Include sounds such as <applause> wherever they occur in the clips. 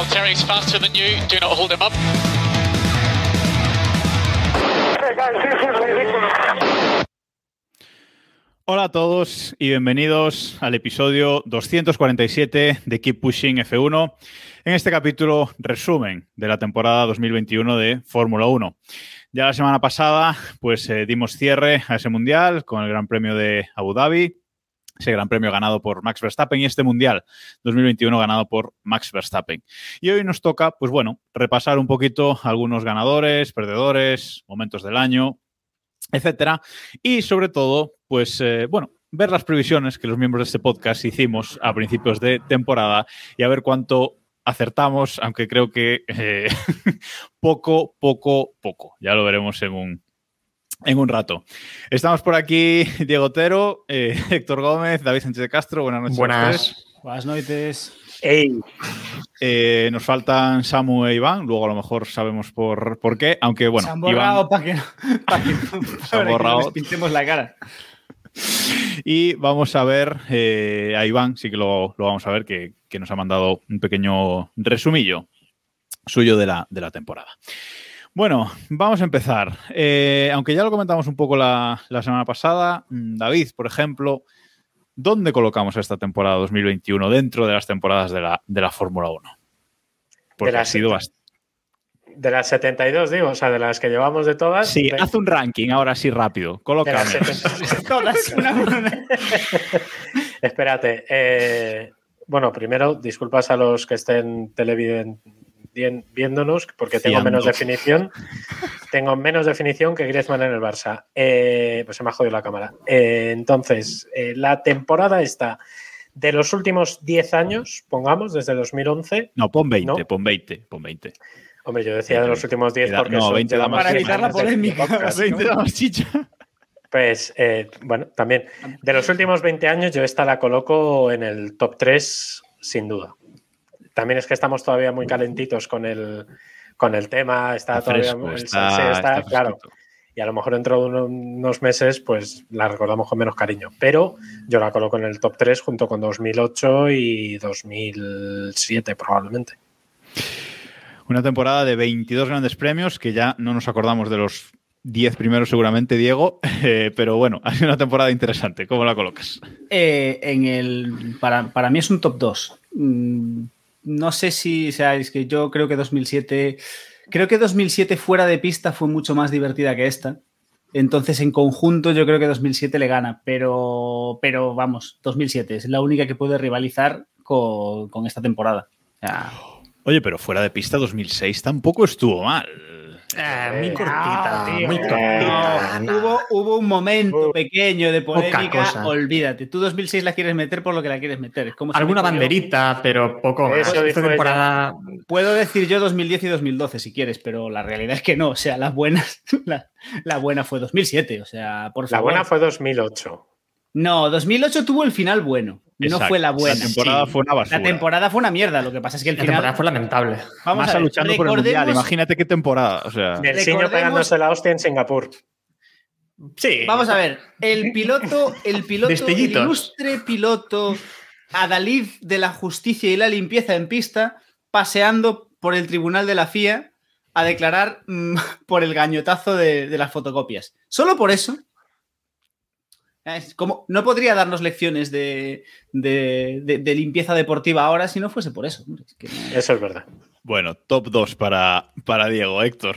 Valtteri's faster than you. Do not hold him up. Hola a todos y bienvenidos al episodio 247 de Keep Pushing F1. En este capítulo, resumen de la temporada 2021 de Fórmula 1. Ya la semana pasada, pues eh, dimos cierre a ese mundial con el Gran Premio de Abu Dhabi, ese Gran Premio ganado por Max Verstappen y este mundial 2021 ganado por Max Verstappen. Y hoy nos toca, pues bueno, repasar un poquito algunos ganadores, perdedores, momentos del año, etcétera. Y sobre todo, pues eh, bueno, ver las previsiones que los miembros de este podcast hicimos a principios de temporada y a ver cuánto acertamos, aunque creo que eh, <laughs> poco, poco, poco. Ya lo veremos en un, en un rato. Estamos por aquí, <laughs> Diego Otero, eh, <laughs> Héctor Gómez, David Sánchez de Castro. Buenas noches. Buenas. Buenas noches. Ey, Eh, nos faltan Samu e Iván, luego a lo mejor sabemos por, por qué, aunque bueno, Se han Iván- borrado <laughs> para que, no- pa' que, no- para que borrado. no les pintemos la cara. Y vamos a ver eh, a Iván, sí que lo, lo vamos a ver, que, que nos ha mandado un pequeño resumillo suyo de la, de la temporada. Bueno, vamos a empezar. Eh, aunque ya lo comentamos un poco la, la semana pasada, mm, David, por ejemplo, ¿dónde colocamos esta temporada 2021 dentro de las temporadas de la, de la Fórmula 1? Porque De ha las sido seten- bastante. de las 72, digo, o sea, de las que llevamos de todas. Sí, de- haz un ranking ahora sí rápido. 72. Todas, <laughs> una <laughs> por una. Espérate. eh, bueno, primero, disculpas a los que estén televiden- vien- viéndonos, porque tengo menos definición. Tengo menos definición que Griezmann en el Barça. Eh, pues se me ha jodido la cámara. Eh, entonces, eh, la temporada está de los últimos 10 años, pongamos, desde 2011. No, pon 20, ¿No? pon 20, pon 20. Hombre, yo decía de los últimos 10 Queda- porque no, son- 20 da más Para 10 evitar la polémica. podcast, ¿no? 20 da más chicha. Pues, eh, bueno, también. De los últimos 20 años, yo esta la coloco en el top 3, sin duda. También es que estamos todavía muy calentitos con el, con el tema. Está, Está todavía. fresco, el- está- sí, está- está claro. Y a lo mejor dentro de uno- unos meses, pues la recordamos con menos cariño. Pero yo la coloco en el top 3 junto con 2008 y 2007, probablemente. Una temporada de 22 grandes premios que ya no nos acordamos de los 10 primeros seguramente, Diego, <laughs> eh, pero bueno, <laughs> ha sido una temporada interesante. ¿Cómo la colocas? Eh, en el, para, para mí es un top 2. No sé si, o que yo creo que 2007, creo que 2007 fuera de pista fue mucho más divertida que esta. Entonces, en conjunto, yo creo que 2007 le gana, pero, pero vamos, 2007 es la única que puede rivalizar con, con esta temporada. Oye, pero fuera de pista 2006 tampoco estuvo mal. Eh, muy cortita, tío, muy no, cortita. hubo, hubo un momento Uh, pequeño de polémica, cosa. olvídate. Tú 2006 la quieres meter por lo que la quieres meter. Es como si Alguna yo- banderita, pero poco más. Eso Esta temporada Puedo decir yo 2010 y 2012 si quieres, pero la realidad es que no. O sea, las buenas, <laughs> la, la buena fue 2007. O sea, por La buena fue 2008. No, 2008 tuvo el final bueno. No fue la buena. La temporada Sí. fue una basura. La temporada fue una mierda. Lo que pasa es que el la final. temporada fue lamentable. Vamos a ver, luchando por el mundial. Imagínate qué temporada. O sea, Del Siño Recordemos- pegándose la hostia en Singapur. Sí. Vamos a ver, el piloto, el piloto, el ilustre piloto Adalid de la justicia y la limpieza en pista, paseando por el tribunal de la FIA a declarar mm, <laughs> por el gañotazo de, de las fotocopias. Solo por eso. Es como, no podría darnos lecciones de, de- de- de limpieza deportiva ahora si no fuese por eso. hombre, es que no- Eso es verdad. bueno, top 2 para, para Diego, Héctor.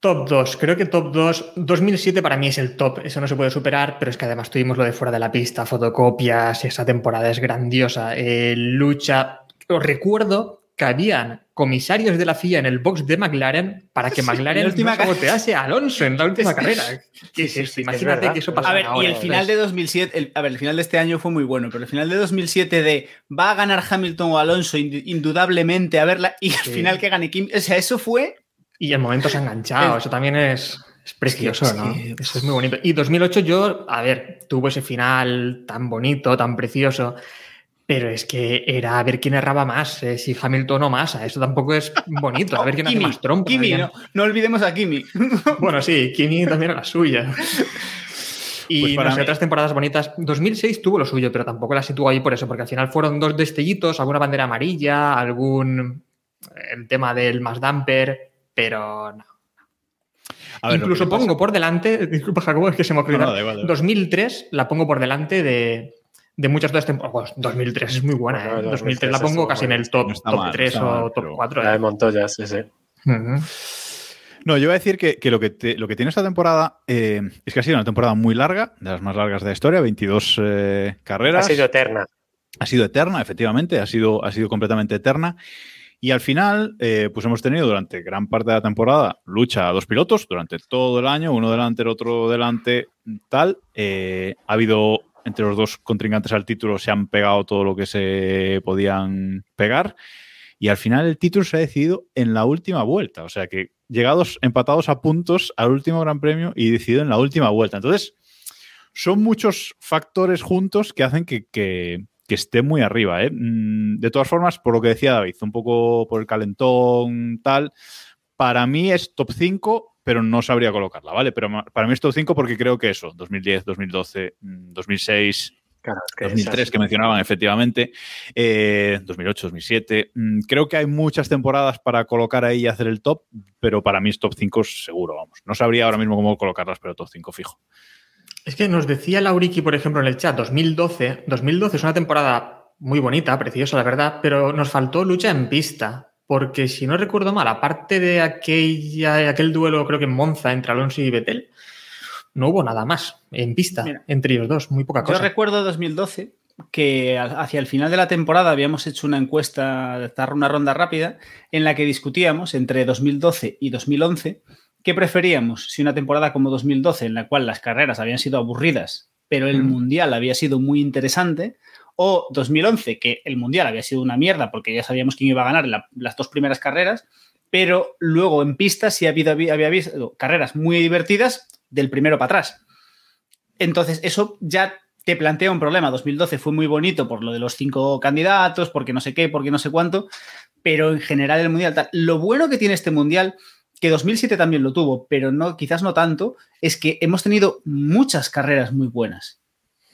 Top 2. Creo que top 2. 2007 para mí es el top. Eso no se puede superar, pero es que además tuvimos lo de fuera de la pista, fotocopias. Esa temporada es grandiosa. Eh, lucha. Os recuerdo que habían comisarios de la FIA en el box de McLaren para que McLaren la última no sabotease a Alonso en la última <laughs> Es carrera. ¿Qué es sí, esto? sí, es Imagínate que eso pasa A ver, y ahora. el final de 2007, el- a ver, el final de este año fue muy bueno, pero el final de 2007 de va a ganar Hamilton o Alonso ind- indudablemente a verla y al Sí. final que gane Kim, o sea, eso fue Y el momento se ha enganchado, eso también es, es precioso, ¿no? Eso es muy bonito. Y 2008 yo, a ver, tuvo ese final tan bonito, tan precioso, pero es que era a ver quién erraba más, eh, si Hamilton o Massa, eso tampoco es bonito, a ver quién hace Kimi, más trompo. Kimi, no, no olvidemos a Kimi. <laughs> Bueno, sí, Kimi también era la suya. Y Pues para no sé, mí- otras temporadas bonitas. 2006 tuvo lo suyo, pero tampoco la situó ahí por eso, porque al final fueron dos destellitos, alguna bandera amarilla, algún. el tema del más damper, pero no. A ver, lo Incluso pasa- pongo por delante, <laughs> disculpa Jacobo, es que se me. No, no, igual. 2003 la pongo por delante de, de muchas otras temporadas. Bueno, 2003 es muy buena, Bueno, ¿eh? 2003 2003 la pongo casi en buena. el top, No top mal, 3 está o mal, top pero- 4. La de ¿eh? Montoya, sí, sí. Ujú. No, yo voy a decir que, que lo, que te- lo que tiene esta temporada eh, es que ha sido una temporada muy larga, de las más largas de la historia, 22 eh, Ha carreras. sido eterna. ha sido eterna, efectivamente, ha sido, ha sido completamente eterna. Y al final, eh, pues hemos tenido durante gran parte de la temporada lucha a dos pilotos durante todo el año, uno delante, el otro delante, tal. Eh, ha habido entre los dos contrincantes al título, se han pegado todo lo que se podían pegar. Y al final el título se ha decidido en la última vuelta. O sea que llegados empatados a puntos al último Gran Premio y decidido en la última vuelta. Entonces, son muchos factores juntos que hacen que, esté muy arriba. ¿eh? Mm, De todas formas, por lo que decía David, un poco por el calentón, tal, para mí es top 5, pero no sabría colocarla, ¿vale? Pero para mí es top 5 porque creo que eso, 2010, 2012, mm, 2006, Claro, es que 2003 esas- que mencionaban efectivamente, eh, 2008, 2007. Mm, Creo que hay muchas temporadas para colocar ahí y hacer el top, pero para mí es top 5 seguro, vamos. No sabría ahora mismo cómo colocarlas, pero top 5 fijo. Es que nos decía Lauriki, por ejemplo, en el chat, 2012. 2012 es una temporada muy bonita, preciosa, la verdad, pero nos faltó lucha en pista. Porque si no recuerdo mal, aparte de aquella, aquel duelo, creo que en Monza, entre Alonso y Vettel, no hubo nada más en pista Mira. entre ellos dos, muy poca Yo cosa. recuerdo 2012 que hacia el final de la temporada habíamos hecho una encuesta, una ronda rápida, en la que discutíamos entre 2012 y 2011 qué preferíamos, si una temporada como 2012 en la cual las carreras habían sido aburridas, pero el Mm. mundial había sido muy interesante, o 2011 que el mundial había sido una mierda porque ya sabíamos quién iba a ganar las dos primeras carreras, pero luego en pista sí había habido carreras muy divertidas del primero para atrás. Entonces, eso ya te plantea un problema. 2012 fue muy bonito por lo de los cinco candidatos, porque no sé qué, porque no sé cuánto, pero en general el mundial tal. Lo bueno que tiene este mundial, que 2007 también lo tuvo, pero no, quizás no tanto, es que hemos tenido muchas carreras muy buenas.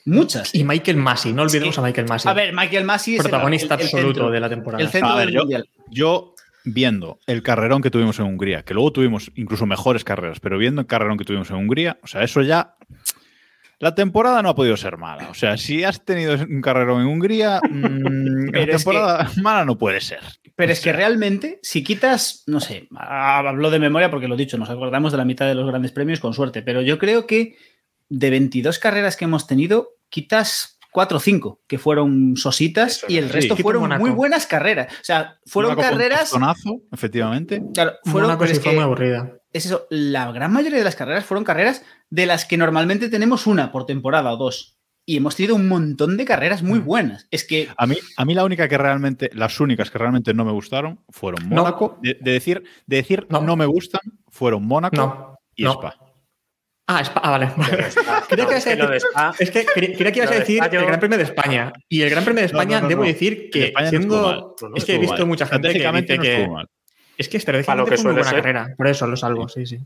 Muchas. Y Michael Massey, no olvidemos Sí. a Michael Massey. A ver, Michael Massey es protagonista el- el absoluto centro, de la temporada. el centro A ver, del yo- mundial. Yo, viendo el carrerón que tuvimos en Hungría, que luego tuvimos incluso mejores carreras, pero viendo el carrerón que tuvimos en Hungría, o sea, eso ya. La temporada no ha podido ser mala. O sea, si has tenido un carrerón en Hungría, <laughs> mm, la es que- temporada <laughs> mala no puede ser. Pero es que realmente, si quitas, no sé, ah, hablo de memoria porque lo he dicho, nos acordamos de la mitad de los grandes premios con suerte, pero yo creo que de 22 carreras que hemos tenido, quitas 4 o 5 que fueron sositas Eso y el es. resto Sí, fueron muy buenas carreras. O sea, fueron carreras. tostonazo, efectivamente. Claro, fueron, pero es fue que muy aburrida. es eso, la gran mayoría de las carreras fueron carreras de las que normalmente tenemos una por temporada o dos. Y hemos tenido un montón de carreras muy Mm. buenas. Es que A mí, a mí la única que realmente, las únicas que realmente no me gustaron fueron No. Mónaco. De, de decir, de decir No. no. me gustan, fueron Mónaco No. y no. Spa. Ah, Spa- ah, vale. <laughs> No, que es a que decir- Spa- Es que cre- creía que ibas a Lo de decir Spa yo- el Gran Premio de España. Y el Gran Premio de no, España, no, debo decir que siendo. es que he visto mal. mucha gente que dice que. Es que estratégicamente fue suele buena ser. carrera. Por eso lo salvo, sí, sí.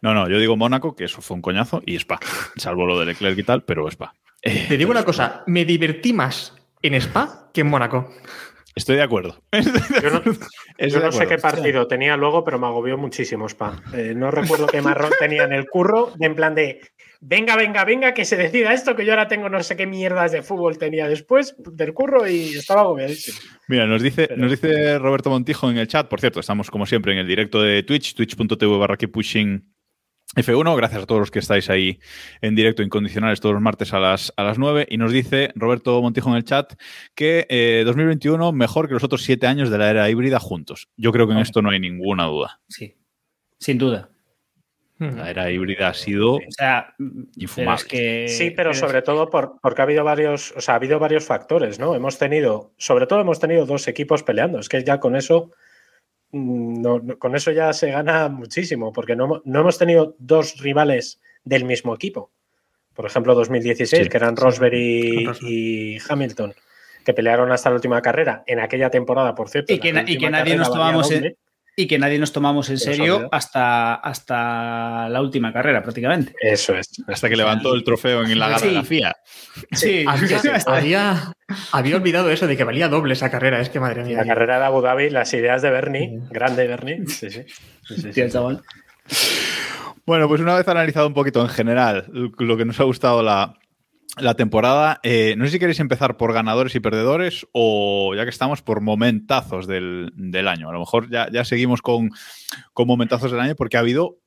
No, no, yo digo Mónaco, que eso fue un coñazo, y Spa. <laughs> Salvo lo de Leclerc y tal, pero Spa. Eh, Te digo pero una cosa, me divertí más en Spa que en Mónaco. Estoy de acuerdo. <laughs> Yo no, Estoy yo de no sé qué partido tenía luego, pero me agobió muchísimo Spa. Eh, no recuerdo qué marrón tenía en el curro, de en plan de venga, venga, venga, que se decida esto, que yo ahora tengo no sé qué mierdas de fútbol tenía después del curro y estaba agobiadísimo. Mira, nos dice, Pero- nos dice Roberto Montijo en el chat, por cierto, estamos como siempre en el directo de Twitch, twitch.tv barra pushing F1. Gracias a todos los que estáis ahí en directo incondicionales todos los martes a las, a las 9. Y nos dice Roberto Montijo en el chat que eh, 2021 mejor que los otros siete años de la era híbrida juntos. Yo creo que en esto no hay ninguna duda. Sí, sin duda. La era híbrida ha sido O sea, pero infumable. es que. Sí, pero sobre todo por- porque ha habido varios, o sea, ha habido varios factores, ¿no? Hemos tenido, sobre todo hemos tenido dos equipos peleando. Es que ya con eso, no- no- con eso ya se gana muchísimo, porque no, no hemos tenido dos rivales del mismo equipo. Por ejemplo, 2016, Sí, que eran Rosberg y, Hamilton, que pelearon hasta la última carrera. En aquella temporada, por cierto. Y que y que nadie nos tomamos en- doble. Y que nadie nos tomamos en serio hasta, hasta la última carrera, prácticamente. Eso es. Hasta que levantó el trofeo en la gala de la Sí. FIA. Sí, <laughs> Había, había, había olvidado eso de que valía doble esa carrera. Es que madre mía. La carrera de Abu Dhabi, las ideas de Bernie, Sí. grande Bernie. Sí, sí. Sí, sí, sí. Chaval. Bueno, pues una vez analizado un poquito en general lo que nos ha gustado la, la temporada, eh, no sé si queréis empezar por ganadores y perdedores o ya que estamos por momentazos del, año. A lo mejor ya, ya seguimos con, con momentazos del año porque ha habido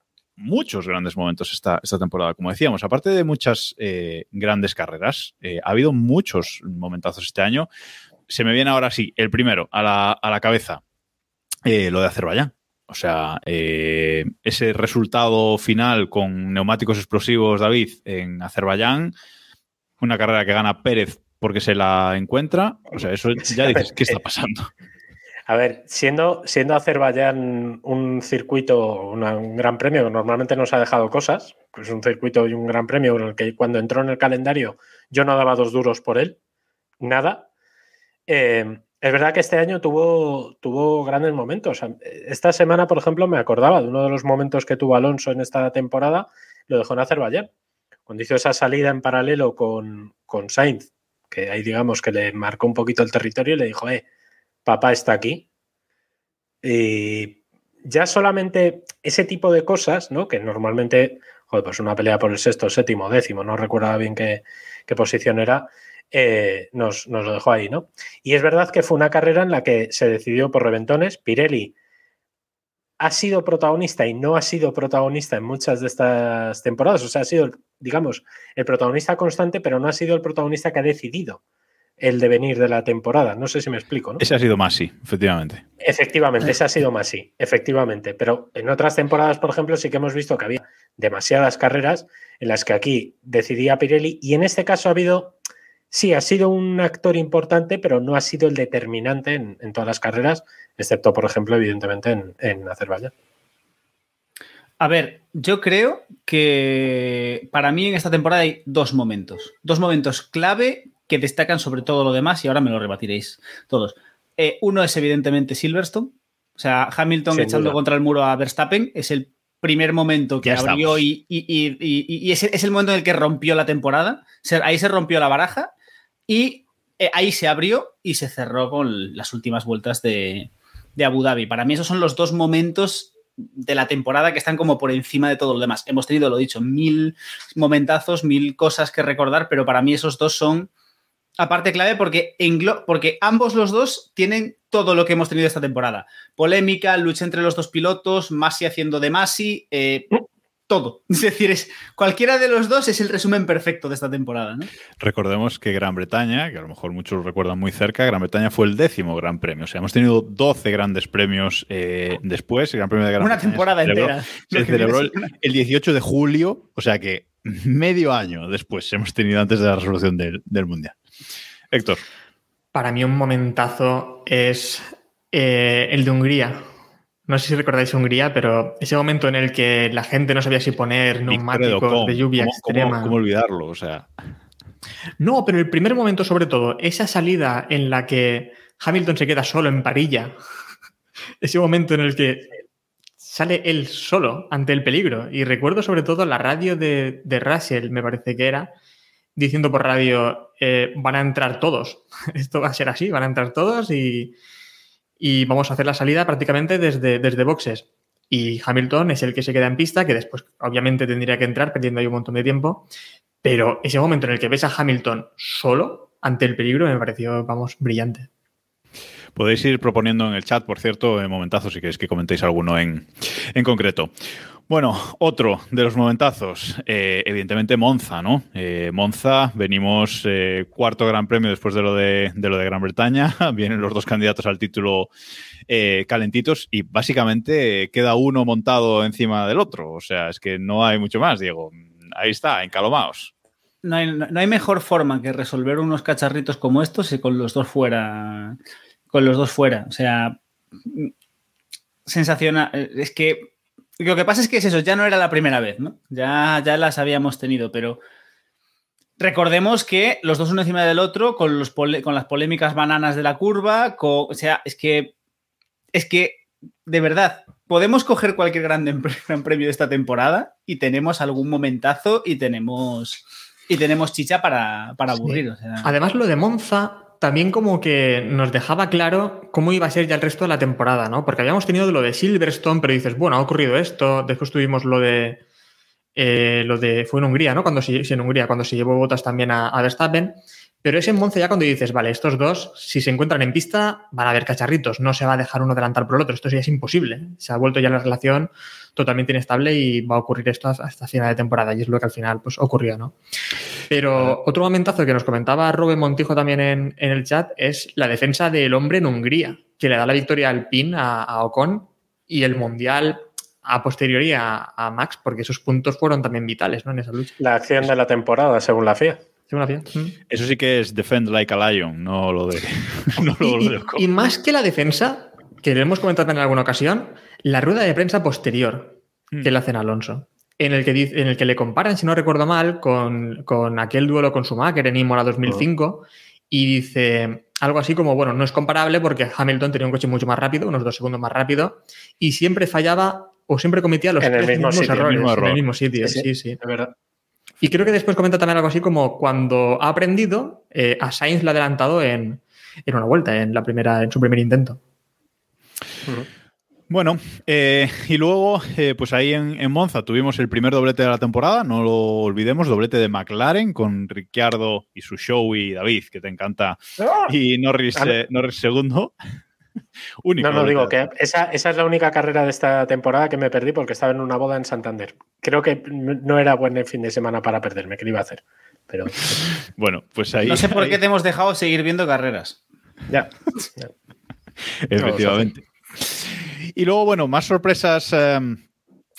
muchos grandes momentos esta, esta temporada. Como decíamos, aparte de muchas eh, grandes carreras, eh, ha habido muchos momentazos este año. Se me viene ahora sí, el primero a la, a la cabeza, eh, lo de Azerbaiyán. O sea, ese resultado final con neumáticos explosivos, David, en Azerbaiyán, una carrera que gana Pérez porque se la encuentra. O sea, eso <laughs> ya dices, ¿qué está pasando? A ver, siendo, siendo Azerbaiyán un circuito, una- un gran premio normalmente nos ha dejado cosas, pues un circuito y un gran premio en el que cuando entró en el calendario yo no daba dos duros por él, nada. Eh, es verdad que este año tuvo, tuvo grandes momentos. Esta semana, por ejemplo, me acordaba de uno de los momentos que tuvo Alonso en esta temporada, lo dejó en Azerbaiyán, cuando hizo esa salida en paralelo con, con Sainz, que ahí digamos que le marcó un poquito el territorio y le dijo, eh, papá está aquí. Y ya solamente ese tipo de cosas, ¿no? Que normalmente, joder, pues una pelea por el sexto, séptimo, décimo, no recuerdo bien qué, qué posición era, eh, nos, nos lo dejó ahí, ¿no? Y es verdad que fue una carrera en la que se decidió por reventones. Pirelli ha sido protagonista y no ha sido protagonista en muchas de estas temporadas. O sea, ha sido, digamos, el protagonista constante, pero no ha sido el protagonista que ha decidido el devenir de la temporada. No sé si me explico, ¿no? Ese ha sido más, sí, efectivamente. Efectivamente, ese ha sido más sí, efectivamente. Pero en otras temporadas, por ejemplo, sí que hemos visto que había demasiadas carreras en las que aquí decidía Pirelli y en este caso ha habido, sí, ha sido un actor importante, pero no ha sido el determinante en, en todas las carreras, excepto, por ejemplo, evidentemente en, en Azerbaiyán. A ver, yo creo que para mí en esta temporada hay dos momentos. Dos momentos clave que destacan sobre todo lo demás y ahora me lo rebatiréis todos. Eh, uno es evidentemente Silverstone. O sea, Hamilton Sin echando duda. contra el muro a Verstappen es el primer momento que Ya abrió estamos. y, y- y- y- y es, es el momento en el que rompió la temporada. Se- ahí se rompió la baraja y eh, ahí se abrió y se cerró con las últimas vueltas de, de Abu Dhabi. Para mí esos son los dos momentos de la temporada que están como por encima de todo lo demás. Hemos tenido, lo dicho, mil momentazos, mil cosas que recordar, pero para mí esos dos son aparte clave porque, porque ambos los dos tienen todo lo que hemos tenido esta temporada. Polémica, lucha entre los dos pilotos, Masi haciendo de Masi, eh, todo. <laughs> Es decir, es, cualquiera de los dos es el resumen perfecto de esta temporada. ¿no? Recordemos que Gran Bretaña, que a lo mejor muchos lo recuerdan muy cerca, Gran Bretaña fue el décimo Gran Premio. O sea, hemos tenido 12 grandes premios eh, después. El Gran Premio de Gran Una Bretaña temporada se celebró- entera. Se celebró el 18 de julio, o sea que medio año después hemos tenido antes de la resolución del, del Mundial. Héctor, Para mí un momentazo es eh, el de Hungría. No sé si recordáis Hungría, pero ese momento en el que la gente no sabía si poner neumáticos de lluvia ¿cómo- cómo- extrema. ¿Cómo olvidarlo? O sea, No, pero el primer momento sobre todo, esa salida en la que Hamilton se queda solo en parilla, <laughs> ese momento en el que sale él solo ante el peligro. Y recuerdo sobre todo la radio de, de Russell, me parece que era, diciendo por radio, eh, van a entrar todos. <laughs> Esto va a ser así, van a entrar todos y, y vamos a hacer la salida prácticamente desde, desde boxes. Y Hamilton es el que se queda en pista, que después obviamente tendría que entrar perdiendo ahí un montón de tiempo. Pero ese momento en el que ves a Hamilton solo ante el peligro me pareció, vamos, brillante. podéis ir proponiendo en el chat, por cierto, en momentazos si queréis que comentéis alguno en, en concreto. Bueno, otro de los momentazos, eh, evidentemente Monza, ¿no? Eh, Monza, venimos eh, cuarto Gran Premio después de lo de, de, lo de Gran Bretaña, <laughs> vienen los dos candidatos al título calentitos y básicamente queda uno montado encima del otro, o sea, es que no hay mucho más, Diego. Ahí está, encalomados. No hay, no hay mejor forma que resolver unos cacharritos como estos y con los dos fuera, con los dos fuera, o sea, sensacional, es que lo que pasa es que es eso, ya no era la primera vez, ¿no? Ya, ya las habíamos tenido, pero recordemos que los dos uno encima del otro, con, los con las polémicas bananas de la curva, con, o sea, es que, es que, de verdad, podemos coger cualquier gran, <laughs> gran premio de esta temporada y tenemos algún momentazo y tenemos, y tenemos chicha para, para aburrir. Sí. O sea. Además, lo de Monza también como que nos dejaba claro cómo iba a ser ya el resto de la temporada, ¿no? Porque habíamos tenido lo de Silverstone, pero dices, bueno, ha ocurrido esto, después tuvimos lo de... Eh, lo de fue en Hungría, ¿no? Cuando se, en Hungría, cuando se llevó botas también a, a, Verstappen. Pero es en Monza ya cuando dices, vale, estos dos, si se encuentran en pista, van a haber cacharritos, no se va a dejar uno adelantar por el otro, esto ya es imposible. Se ha vuelto ya la relación totalmente inestable y va a ocurrir esto hasta final de temporada, y es lo que al final pues, ocurrió, ¿no? Pero otro momentazo que nos comentaba Robin Montijo también en, en, el chat es la defensa del hombre en Hungría, que le da la victoria al PIN a, a Ocon y el Mundial a posteriori a, a, Max, porque esos puntos fueron también vitales ¿no? en esa lucha. La acción de la temporada, según la FIA. FIA. Eso sí que es defend like a lion, no lo de. <laughs> no lo y, de y, y, más que la defensa, que lo hemos comentado en alguna ocasión, la rueda de prensa posterior mm. que le hacen a Alonso. En el, que, en el que le comparan, si no recuerdo mal, con, con aquel duelo con Schumacher en Imola 2005 oh. y dice algo así como, bueno, no es comparable porque Hamilton tenía un coche mucho más rápido, unos dos segundos más rápido, y siempre fallaba o siempre cometía los en el mismo mismos sitio, errores el mismo en el mismo sitio. Sí, sí, sí. Es verdad. Y creo que después comenta también algo así como cuando ha aprendido, eh, a Sainz le ha adelantado en, en, una vuelta, en, la primera, en su primer intento. Uh -huh. Bueno, eh, y luego, eh, pues ahí en, en, Monza tuvimos el primer doblete de la temporada, no lo olvidemos, doblete de McLaren con Ricciardo y su show y David, que te encanta, ¡Ah! y Norris, eh, Norris segundo. <laughs> Único no, no, digo que esa, esa, es la única carrera de esta temporada que me perdí porque estaba en una boda en Santander. Creo que no era buen fin de semana para perderme, que lo iba a hacer. Pero... <laughs> bueno, pues ahí. No sé por ahí... qué te hemos dejado seguir viendo carreras. Ya. ya. <laughs> Efectivamente. Y luego, bueno, más sorpresas. Eh,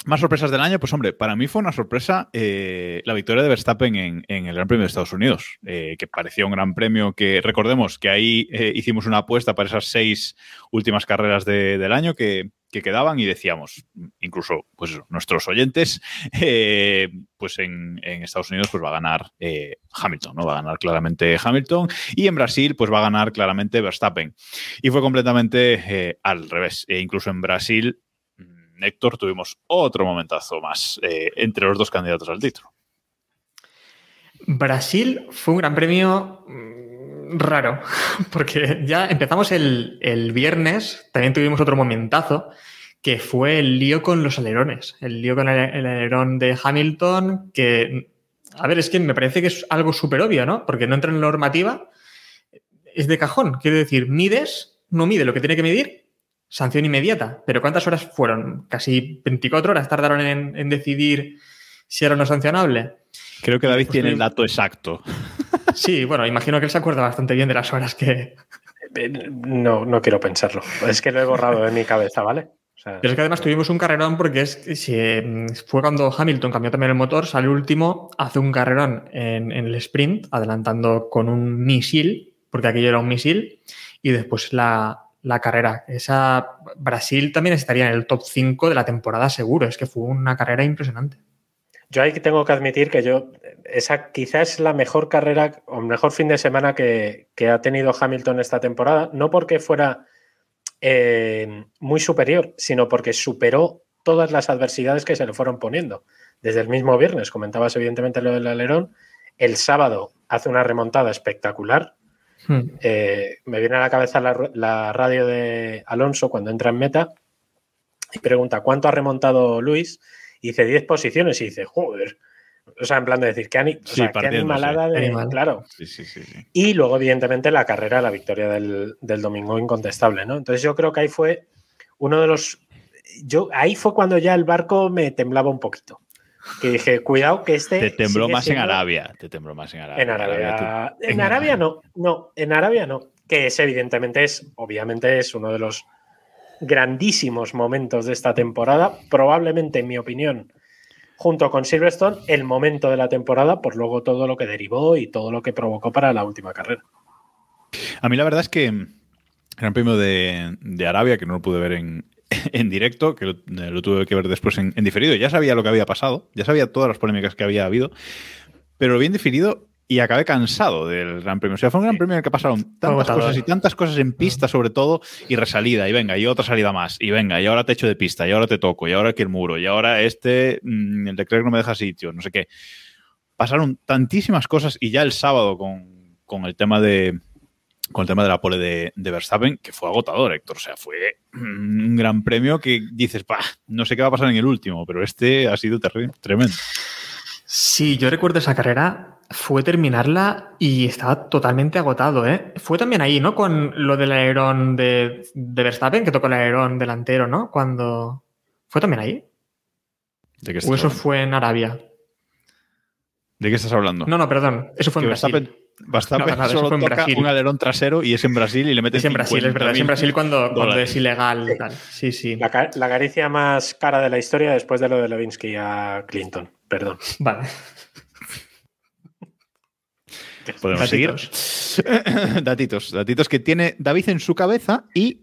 más sorpresas del año, pues hombre, para mí fue una sorpresa eh, la victoria de Verstappen en, en, el Gran Premio de Estados Unidos, eh, que parecía un gran premio que recordemos que ahí eh, hicimos una apuesta para esas seis últimas carreras de, del año que, que, quedaban y decíamos, incluso pues nuestros oyentes, <laughs> eh, pues en, en, Estados Unidos pues va a ganar eh, Hamilton, ¿no? Va a ganar claramente Hamilton y en Brasil pues va a ganar claramente Verstappen. Y fue completamente eh, al revés. E incluso en Brasil Héctor, tuvimos otro momentazo más eh, entre los dos candidatos al título. Brasil fue un gran premio mm, raro, <laughs> porque ya empezamos el, el, viernes, también tuvimos otro momentazo, que fue el lío con los alerones, el lío con el, alerón de Hamilton, que, a ver, es que me parece que es algo súper obvio, ¿no? Porque no entra en la normativa, es de cajón, quiero decir, mides, no mide lo que tiene que medir, sanción inmediata. Pero ¿cuántas horas fueron? Casi 24 horas tardaron en, en decidir si era o no sancionable. Creo que David pues tiene el dato exacto. Sí, bueno, imagino que él se acuerda bastante bien de las horas que. No, no quiero pensarlo. Es que lo he borrado de mi cabeza, ¿vale? O sea, Pero es que además tuvimos un carrerón porque es, si, fue cuando Hamilton cambió también el motor, sale último, hace un carrerón en, en el sprint, adelantando con un misil, porque aquello era un misil, y después la, la carrera. Esa Brasil también estaría en el top 5 de la temporada seguro. Es que fue una carrera impresionante. Yo ahí tengo que admitir que yo, esa quizás es la mejor carrera o mejor fin de semana que, que ha tenido Hamilton esta temporada, no porque fuera eh, muy superior, sino porque superó todas las adversidades que se le fueron poniendo. Desde el mismo viernes, comentabas evidentemente lo del alerón, el sábado hace una remontada espectacular, Hmm. Eh, me viene a la cabeza la, la, radio de Alonso cuando entra en meta y pregunta cuánto ha remontado Luis y dice 10 posiciones y dice, joder. O sea, en plan de decir, qué, ani sí, o sea, qué animalada de. Animal. Claro. Sí, sí, sí, y luego, evidentemente, la carrera, la victoria del, del, domingo incontestable, ¿no? Entonces, yo creo que ahí fue uno de los. yo ahí fue cuando ya el barco me temblaba un poquito. Que dije, cuidado que este. Te tembló más en Arabia. Te tembló más en Arabia. En Arabia. En Arabia no, no, en Arabia no. Que es evidentemente es, obviamente es uno de los grandísimos momentos de esta temporada. Probablemente, en mi opinión, junto con Silverstone, el momento de la temporada, por luego todo lo que derivó y todo lo que provocó para la última carrera. A mí la verdad es que el Gran Premio de, de Arabia, que no lo pude ver en, <laughs> en directo, que lo, lo tuve que ver después en, en diferido, ya sabía lo que había pasado, ya sabía todas las polémicas que había habido, pero lo vi en diferido y acabé cansado del Gran Premio. O sea, fue un Gran Premio en el que pasaron tantas cosas y tantas cosas en pista, sobre todo, y resalida, y venga, y otra salida más, y venga, y ahora te echo de pista, y ahora te toco, y ahora aquí el muro, y ahora este, mm, el Leclerc no me deja sitio, no sé qué. Pasaron tantísimas cosas y ya el sábado con, con el tema de, con el tema de la pole de, de Verstappen, que fue agotador, Héctor. O sea, fue un gran premio que dices, "Bah, no sé qué va a pasar en el último, pero este ha sido tremendo. Sí, yo recuerdo esa carrera, fue terminarla y estaba totalmente agotado, ¿eh? Fue también ahí, ¿no? Con lo del alerón de, de Verstappen, que tocó el alerón delantero, ¿no? Cuando... ¿Fue también ahí? ¿De qué ¿O eso hablando? fue en Arabia? ¿De qué estás hablando? No, no, perdón. Eso fue en Brasil. Verstappen, No, solo en Brasil. un alerón trasero y es en Brasil y le meten Es en Brasil, es verdad. Es en 50.000 Brasil cuando, es ilegal. y tal. Sí, sí. La, ca- la caricia más cara de la historia después de lo de Levinsky a Clinton. Perdón. Vale. Podemos seguir. <laughs> Datitos. datitos. Que tiene David en su cabeza y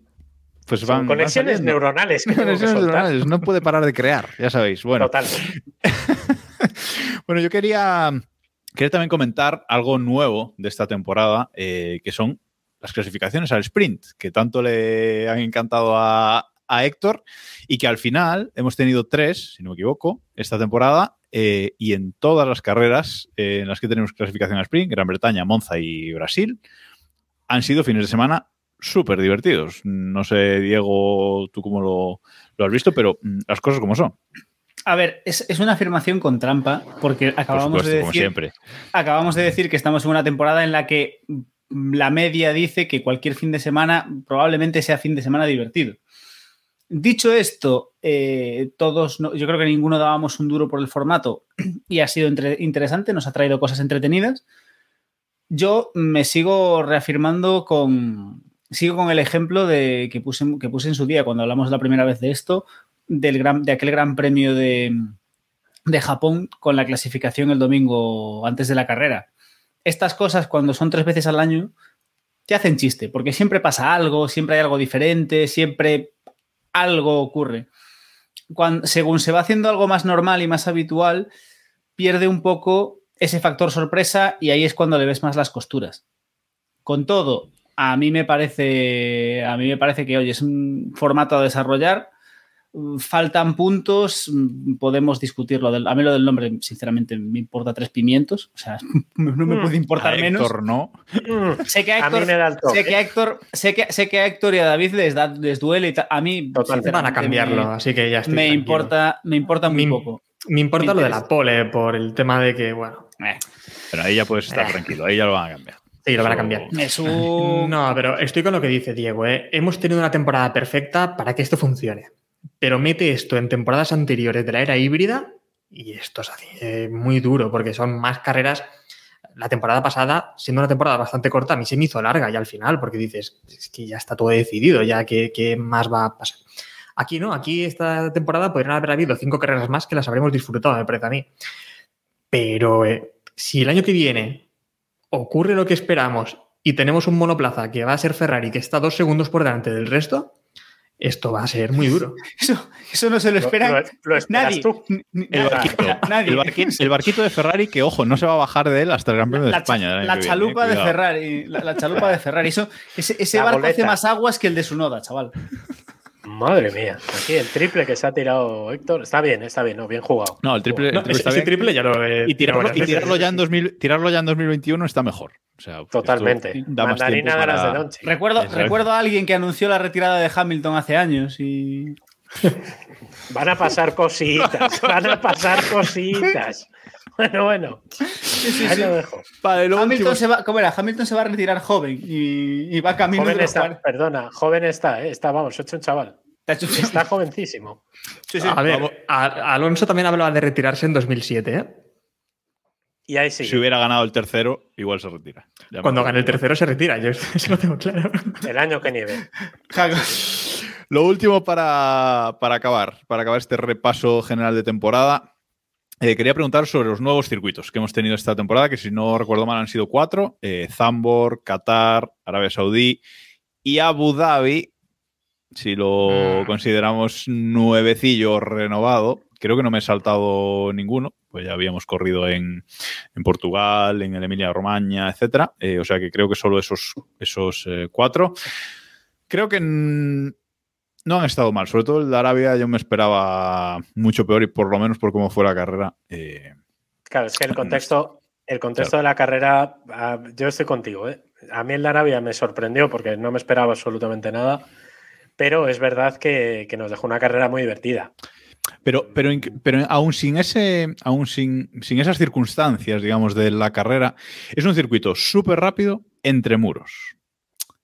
pues van. conexiones neuronales que <laughs> tengo que Conexiones neuronales. No puede parar de crear, ya sabéis. Bueno, Total. <laughs> Bueno, yo quería, quería también comentar algo nuevo de esta temporada, eh, que son las clasificaciones al sprint, que tanto le han encantado a, Héctor y que al final hemos tenido tres, si no me equivoco, esta temporada eh, y en todas las carreras eh, en las que tenemos clasificación al sprint, Gran Bretaña, Monza y Brasil, han sido fines de semana súper divertidos. No sé, Diego, tú cómo lo, lo has visto, pero mm, las cosas como son. A ver, es, es una afirmación con trampa, porque Por acabamos supuesto, de como decir siempre. acabamos de decir que estamos en una temporada en la que la media dice que cualquier fin de semana probablemente sea fin de semana divertido. Dicho esto, eh, todos, no- yo creo que ninguno dábamos un duro por el formato y ha sido entre- interesante, nos ha traído cosas entretenidas. Yo me sigo reafirmando con, sigo con el ejemplo de, que, puse, que puse en su día cuando hablamos la primera vez de esto, del gran, de aquel gran premio de, de Japón con la clasificación el domingo antes de la carrera. Estas cosas, cuando son tres veces al año, te hacen chiste, porque siempre pasa algo, siempre hay algo diferente, siempre algo ocurre. Cuando, según se va haciendo algo más normal y más habitual, pierde un poco ese factor sorpresa y ahí es cuando le ves más las costuras. Con todo, a mí me parece, a mí me parece que, oye, es un formato a desarrollar faltan puntos, mm, podemos discutirlo. Del, a mí lo del nombre, sinceramente, me importa tres pimientos. O sea, <laughs> no me Mm. puede importar A menos. Héctor no. Mm, Sé que a A mí Héctor, me da el toque. sé que a Héctor, sé que, sé que a Héctor y a David les, da, les duele y. A mí. Van a cambiarlo, Me, así que ya estoy me tranquilo. importa, me importa muy Me- poco. Me importa me lo de la pole por el tema de que, bueno, Eh, Pero ahí ya puedes estar Eh. tranquilo, ahí ya lo van a cambiar. sí, lo van a Eso- cambiar. es un- No, pero estoy con lo que dice Diego. ¿eh? Hemos tenido una temporada perfecta para que esto funcione. Pero mete esto en temporadas anteriores de la era híbrida y esto es eh, muy duro porque son más carreras. La temporada pasada, siendo una temporada bastante corta, a mí se me hizo larga ya al final porque dices, es que ya está todo decidido, ya qué más va a pasar. Aquí no, aquí esta temporada podrían haber habido cinco carreras más que las habremos disfrutado, me parece a mí. Pero eh, si el año que viene ocurre lo que esperamos y tenemos un monoplaza que va a ser Ferrari, que está dos segundos por delante del resto, esto va a ser muy duro. <laughs> Eso, eso no se lo espera lo- nadie. tú. El barquito, <laughs> Nadie. el, barqui- el <laughs> barquito de Ferrari que, ojo, no se va a bajar de él hasta el Gran Premio de España. la viene, chalupa de. Ferrari. La, la chalupa de Ferrari. Eso, ese barco hace más aguas que el de su noda, chaval. Madre mía. Aquí el triple que se ha tirado Héctor. Está bien, está bien, no, bien jugado. No, el triple, No, el triple ese, está ese bien. triple ya lo he Y tirarlo, tirado y tirarlo ya en 2000 tirarlo ya en 2021 está mejor. O sea, esto Totalmente. da más Mandarina de las para-. Recuerdo, Exacto. recuerdo a alguien que anunció la retirada de Hamilton hace años y. <laughs> Van a pasar cositas. van a pasar cositas. Bueno, bueno. Ahí lo dejo. Vale, lo último. Hamilton se va, ¿cómo era? Hamilton se va a retirar joven y, y va camino Joven de está, perdona, joven está, ¿eh? está, vamos, hecho un chaval. Está jovencísimo. Sí, sí, a ver, vamos. a- Alonso también hablaba de retirarse en 2007, ¿eh? Y ahí sí. Si hubiera ganado el tercero, igual se retira. Ya Cuando gane el tercero se retira, yo <laughs> eso lo tengo claro. El año que nieve. Lo último para, para acabar, para acabar este repaso general de temporada. Eh, quería preguntar sobre los nuevos circuitos que hemos tenido esta temporada, que si no recuerdo mal han sido cuatro. eh, Zambor, Qatar, Arabia Saudí y Abu Dhabi, si lo Mm. consideramos nuevecillo renovado. Creo que no me he saltado ninguno, pues ya habíamos corrido en, en Portugal, en el Emilia Romagna, etcétera. Eh, o sea que creo que solo esos, esos eh, cuatro. Creo que no han estado mal. Sobre todo el de Arabia yo me esperaba mucho peor y por lo menos por cómo fue la carrera. eh, Claro, es que el contexto, el contexto de la carrera, ah, yo estoy contigo. ¿eh? A mí el de Arabia me sorprendió porque no me esperaba absolutamente nada, pero es verdad que, que nos dejó una carrera muy divertida. Pero, pero, pero aún sin ese, aún sin, sin esas circunstancias, digamos, de la carrera, es un circuito súper rápido entre muros.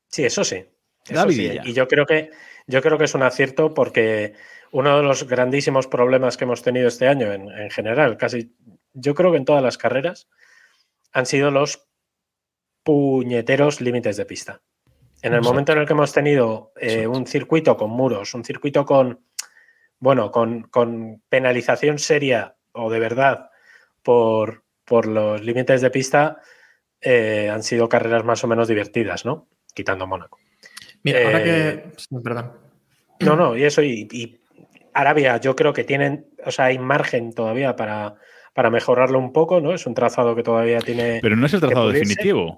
Sí, eso sí. Eso sí. Y yo creo que yo creo que es un acierto porque uno de los grandísimos problemas que hemos tenido este año en, en general, casi yo creo que en todas las carreras, han sido los puñeteros límites de pista. En el Exacto. momento en el que hemos tenido eh, un circuito con muros, un circuito con bueno, con, con penalización seria o de verdad por, por los límites de pista, eh, han sido carreras más o menos divertidas, ¿no? Quitando Mónaco. Mira, ahora Eh, que. sí, Perdón. No, no, y eso, y, y Arabia, yo creo que tienen, o sea, hay margen todavía para, para mejorarlo un poco, ¿no? Es un trazado que todavía tiene. Pero no es el trazado definitivo.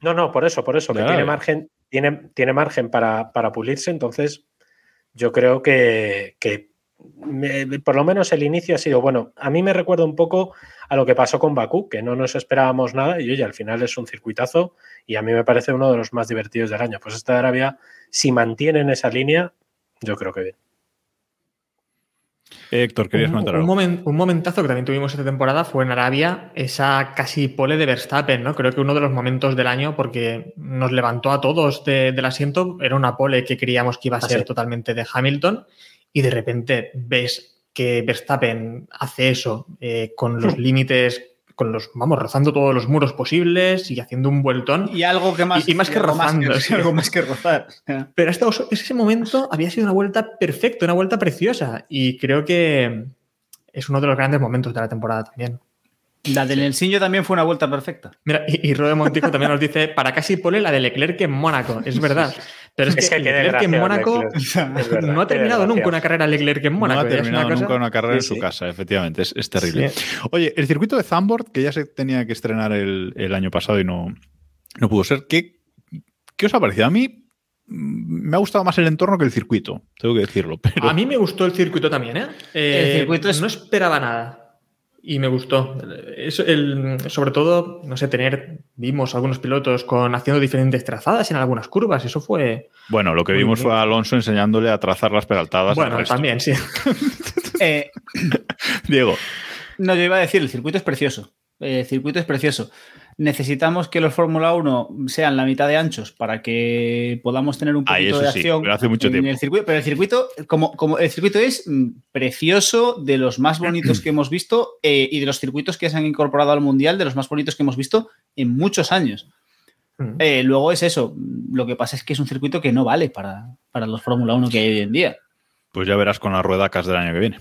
No, no, por eso, por eso, que tiene margen, tiene, tiene margen para, para pulirse, entonces yo creo que, que me- por lo menos el inicio ha sido bueno. A mí me recuerda un poco a lo que pasó con Bakú, que no nos esperábamos nada y oye, al final es un circuitazo y a mí me parece uno de los más divertidos del año. Pues esta de Arabia, si mantienen esa línea, yo creo que bien. Héctor, querías un, comentar un algo. un momentazo que también tuvimos esta temporada fue en Arabia, esa casi pole de Verstappen, ¿no? Creo que uno de los momentos del año porque nos levantó a todos de- del asiento, era una pole que creíamos que iba a Ah, ser totalmente de Hamilton y de repente ves que Verstappen hace eso eh, con los límites, con los, vamos, rozando todos los muros posibles y haciendo un vueltón. Y algo que más. Y- y más que algo rozando, que- sí. algo más que rozar. Pero hasta ese momento había sido una vuelta perfecta, una vuelta preciosa. Y creo que es uno de los grandes momentos de la temporada también. La del Nelsinho también fue una vuelta perfecta. Mira, y, y Rode Montijo también nos dice, para casi pole la de Leclerc en Mónaco. Es verdad. Pero es, Es que, que Leclerc en Mónaco Leclerc. Es <laughs> verdad, no ha terminado nunca una carrera Leclerc en Mónaco. no ha ¿eh? Terminado una cosa- nunca una carrera en Sí, su casa, efectivamente. Es, es terrible. Sí. Oye, el circuito de Zandvoort, que ya se tenía que estrenar el, el año pasado y no, no pudo ser, ¿qué, ¿qué os ha parecido? A mí mm, me ha gustado más el entorno que el circuito, tengo que decirlo. Pero A mí me gustó el circuito también, ¿eh? Eh, El circuito es- No esperaba nada. Y me gustó. Eso, el, sobre todo, no sé, tener. Vimos algunos pilotos con haciendo diferentes trazadas en algunas curvas. Eso fue. bueno, lo que vimos bien. fue a Alonso enseñándole a trazar las peraltadas. al Bueno, también, sí. <laughs> Eh, Diego, no, yo iba a decir, el circuito es precioso. Eh, El circuito es precioso. Necesitamos que los Fórmula 1 sean la mitad de anchos para que podamos tener un poquito de sí, acción pero hace mucho en tiempo. el circuito. Pero el circuito, como, como el circuito es mm, precioso, de los más bonitos que hemos visto eh, y de los circuitos que se han incorporado al mundial, de los más bonitos que hemos visto en muchos años. Eh, luego es eso. Lo que pasa es que es un circuito que no vale para, para los Fórmula 1 que hay hoy en día. pues ya verás con las ruedacas del año que viene.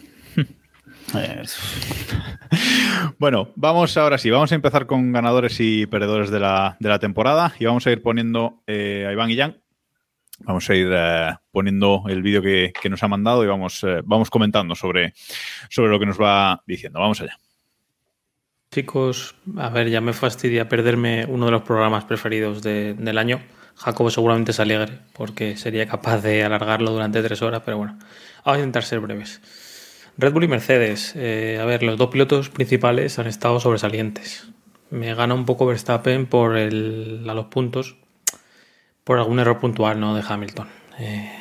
Bueno, vamos ahora sí, vamos a empezar con ganadores y perdedores de la, de la temporada y vamos a ir poniendo eh, a Iván y Jan. Vamos a ir eh, poniendo el vídeo que, nos ha mandado y vamos, eh, vamos comentando sobre, sobre lo que nos va diciendo. Vamos allá. Chicos, a ver, ya me fastidia perderme uno de los programas preferidos de- del año. Jacobo seguramente se alegre porque sería capaz de alargarlo durante tres horas, pero bueno, vamos a intentar ser breves. Red Bull y Mercedes. eh, a ver, los dos pilotos principales han estado sobresalientes. Me gana un poco Verstappen por el, a los puntos, por algún error puntual ¿no? de Hamilton. Eh,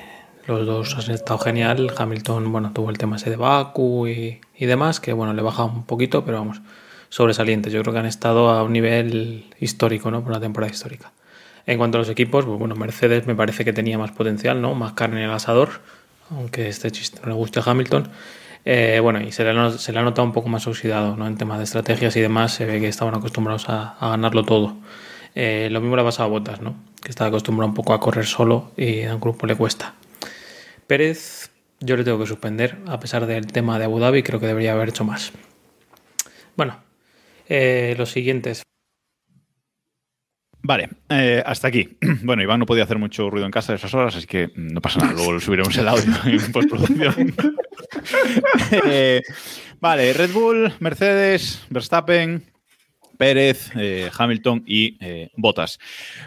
los dos han estado genial. Hamilton, bueno, tuvo el tema ese de Baku y, y demás, que bueno, le baja un poquito, pero vamos, sobresalientes. Yo creo que han estado a un nivel histórico, ¿no? Por una temporada histórica. En cuanto a los equipos, pues bueno, Mercedes me parece que tenía más potencial, ¿no? Más carne en el asador. aunque este chiste no le guste a Hamilton. Eh, bueno, y se le, ha, notado un poco más oxidado ¿no? en temas de estrategias y demás. Se ve que estaban acostumbrados a, ganarlo todo. Eh, lo mismo le ha pasado a Botas, ¿no? que está acostumbrado un poco a correr solo y a un grupo le cuesta. Pérez, yo le tengo que suspender, a pesar del tema de Abu Dhabi, creo que debería haber hecho más. Bueno, eh, los siguientes. Vale, eh, hasta aquí. <clears throat> Bueno, Iván no podía hacer mucho ruido en casa de esas horas, así que no pasa nada, luego subiremos el audio <laughs> en postproducción. <laughs> eh, vale, Red Bull, Mercedes, Verstappen, Pérez, eh, Hamilton y Bottas.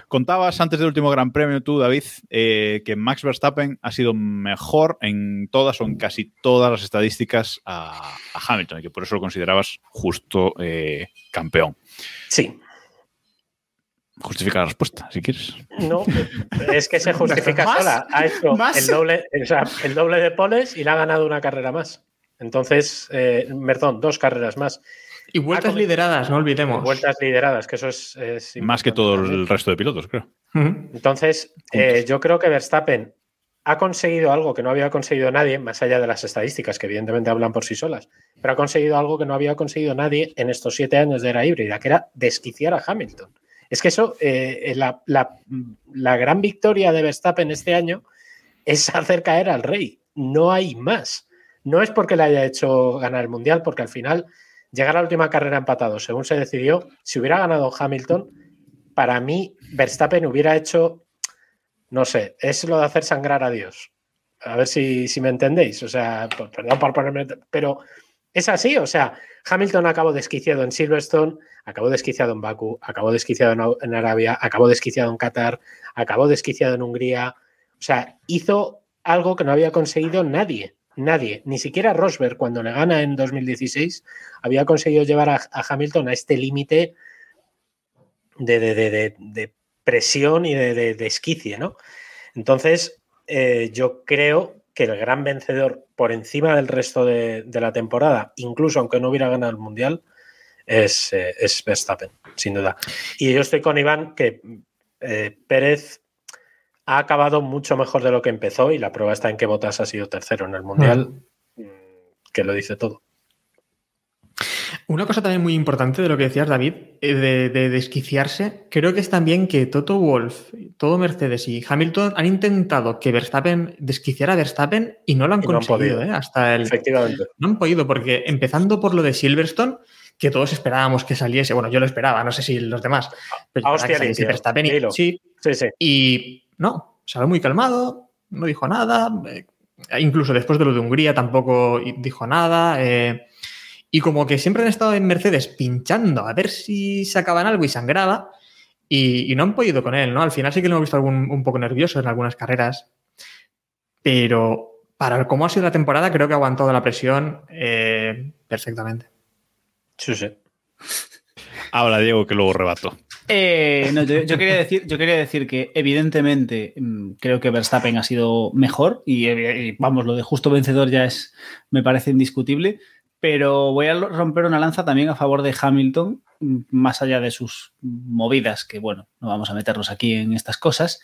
Contabas antes del último Gran Premio tú, David, que Max Verstappen ha sido mejor en todas o en casi todas las estadísticas a, a Hamilton y que por eso lo considerabas justo campeón. Sí, Justifica la respuesta, si quieres. No, es que se <laughs> justifica sola. Ha hecho el doble, o sea, el doble, de poles y le ha ganado una carrera más. Entonces, eh, perdón, dos carreras más. Y vueltas lideradas, no olvidemos. Vueltas lideradas, que eso es. es más que todo el resto de pilotos, creo. Uh -huh. Entonces, eh, yo creo que Verstappen ha conseguido algo que no había conseguido nadie, más allá de las estadísticas, que evidentemente hablan por sí solas, pero ha conseguido algo que no había conseguido nadie en estos siete años de era híbrida, que era desquiciar a Hamilton. Es que eso, eh, la, la, la, gran victoria de Verstappen este año es hacer caer al rey. No hay más. No es porque le haya hecho ganar el mundial, porque al final llegar a la última carrera empatado, según se decidió, si hubiera ganado Hamilton, para mí Verstappen hubiera hecho, no sé, es lo de hacer sangrar a Dios. A ver si, si me entendéis. O sea, perdón por ponerme, pero es así. O sea, Hamilton acabó desquiciado en Silverstone, acabó desquiciado en Baku, acabó desquiciado en Arabia, acabó desquiciado en Qatar, acabó desquiciado en Hungría. O sea, hizo algo que no había conseguido nadie, nadie, ni siquiera Rosberg cuando le gana en 2016 había conseguido llevar a, Hamilton a este límite de, presión y de, esquicie, ¿no? Entonces, eh, yo creo que el gran vencedor por encima del resto de, de, la temporada, incluso aunque no hubiera ganado el Mundial, es, eh, es Verstappen, sin duda. Y yo estoy con Iván que eh, Pérez ha acabado mucho mejor de lo que empezó y la prueba está en que Bottas ha sido tercero en el Mundial, mm. que lo dice todo. Una cosa también muy importante de lo que decías, David, eh, de, de, desquiciarse, creo que es también que Toto Wolf, todo Mercedes y Hamilton han intentado que Verstappen desquiciara a Verstappen y no lo han y conseguido, no han ¿eh? Hasta el. Efectivamente. No han podido, porque empezando por lo de Silverstone, que todos esperábamos que saliese, bueno, yo lo esperaba, no sé si los demás, pero ah, hostia, que Verstappen y, sí, sí, sí. y no, ve muy calmado, no dijo nada, eh, incluso después de lo de Hungría tampoco dijo nada. Eh, y como que siempre han estado en Mercedes pinchando a ver si sacaban algo y sangraba. Y, y, no han podido con él, ¿no? Al final sí que lo hemos visto algún, un poco nervioso en algunas carreras. Pero para cómo ha sido la temporada, creo que ha aguantado la presión eh, perfectamente. Sí, sí. <laughs> Ahora, Diego, que luego rebato. Eh, no, yo, yo, quería decir, yo quería decir que evidentemente mm, creo que Verstappen ha sido mejor y, y, vamos, lo de justo vencedor ya es, me parece indiscutible, pero voy a romper una lanza también a favor de Hamilton, más allá de sus movidas, que bueno, no vamos a meternos aquí en estas cosas.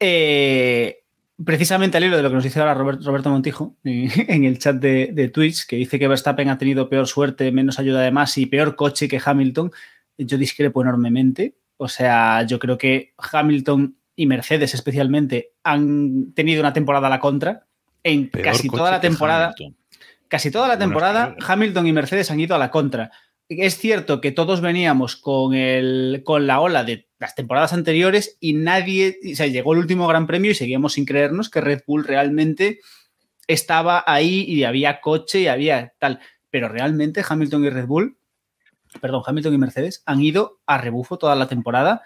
Eh, precisamente al hilo de lo que nos dice ahora Robert, Roberto Montijo <laughs> en el chat de, de, Twitch, que dice que Verstappen ha tenido peor suerte, menos ayuda de más y peor coche que Hamilton, yo discrepo enormemente. O sea, yo creo que Hamilton y Mercedes especialmente han tenido una temporada a la contra en peor casi toda la temporada. Hamilton. Casi toda la temporada, Hamilton y Mercedes han ido a la contra. Es cierto que todos veníamos con, el, con la ola de las temporadas anteriores y nadie, o sea, llegó el último Gran Premio y seguíamos sin creernos que Red Bull realmente estaba ahí y había coche y había tal. Pero realmente Hamilton y Red Bull, perdón, Hamilton y Mercedes han ido a rebufo toda la temporada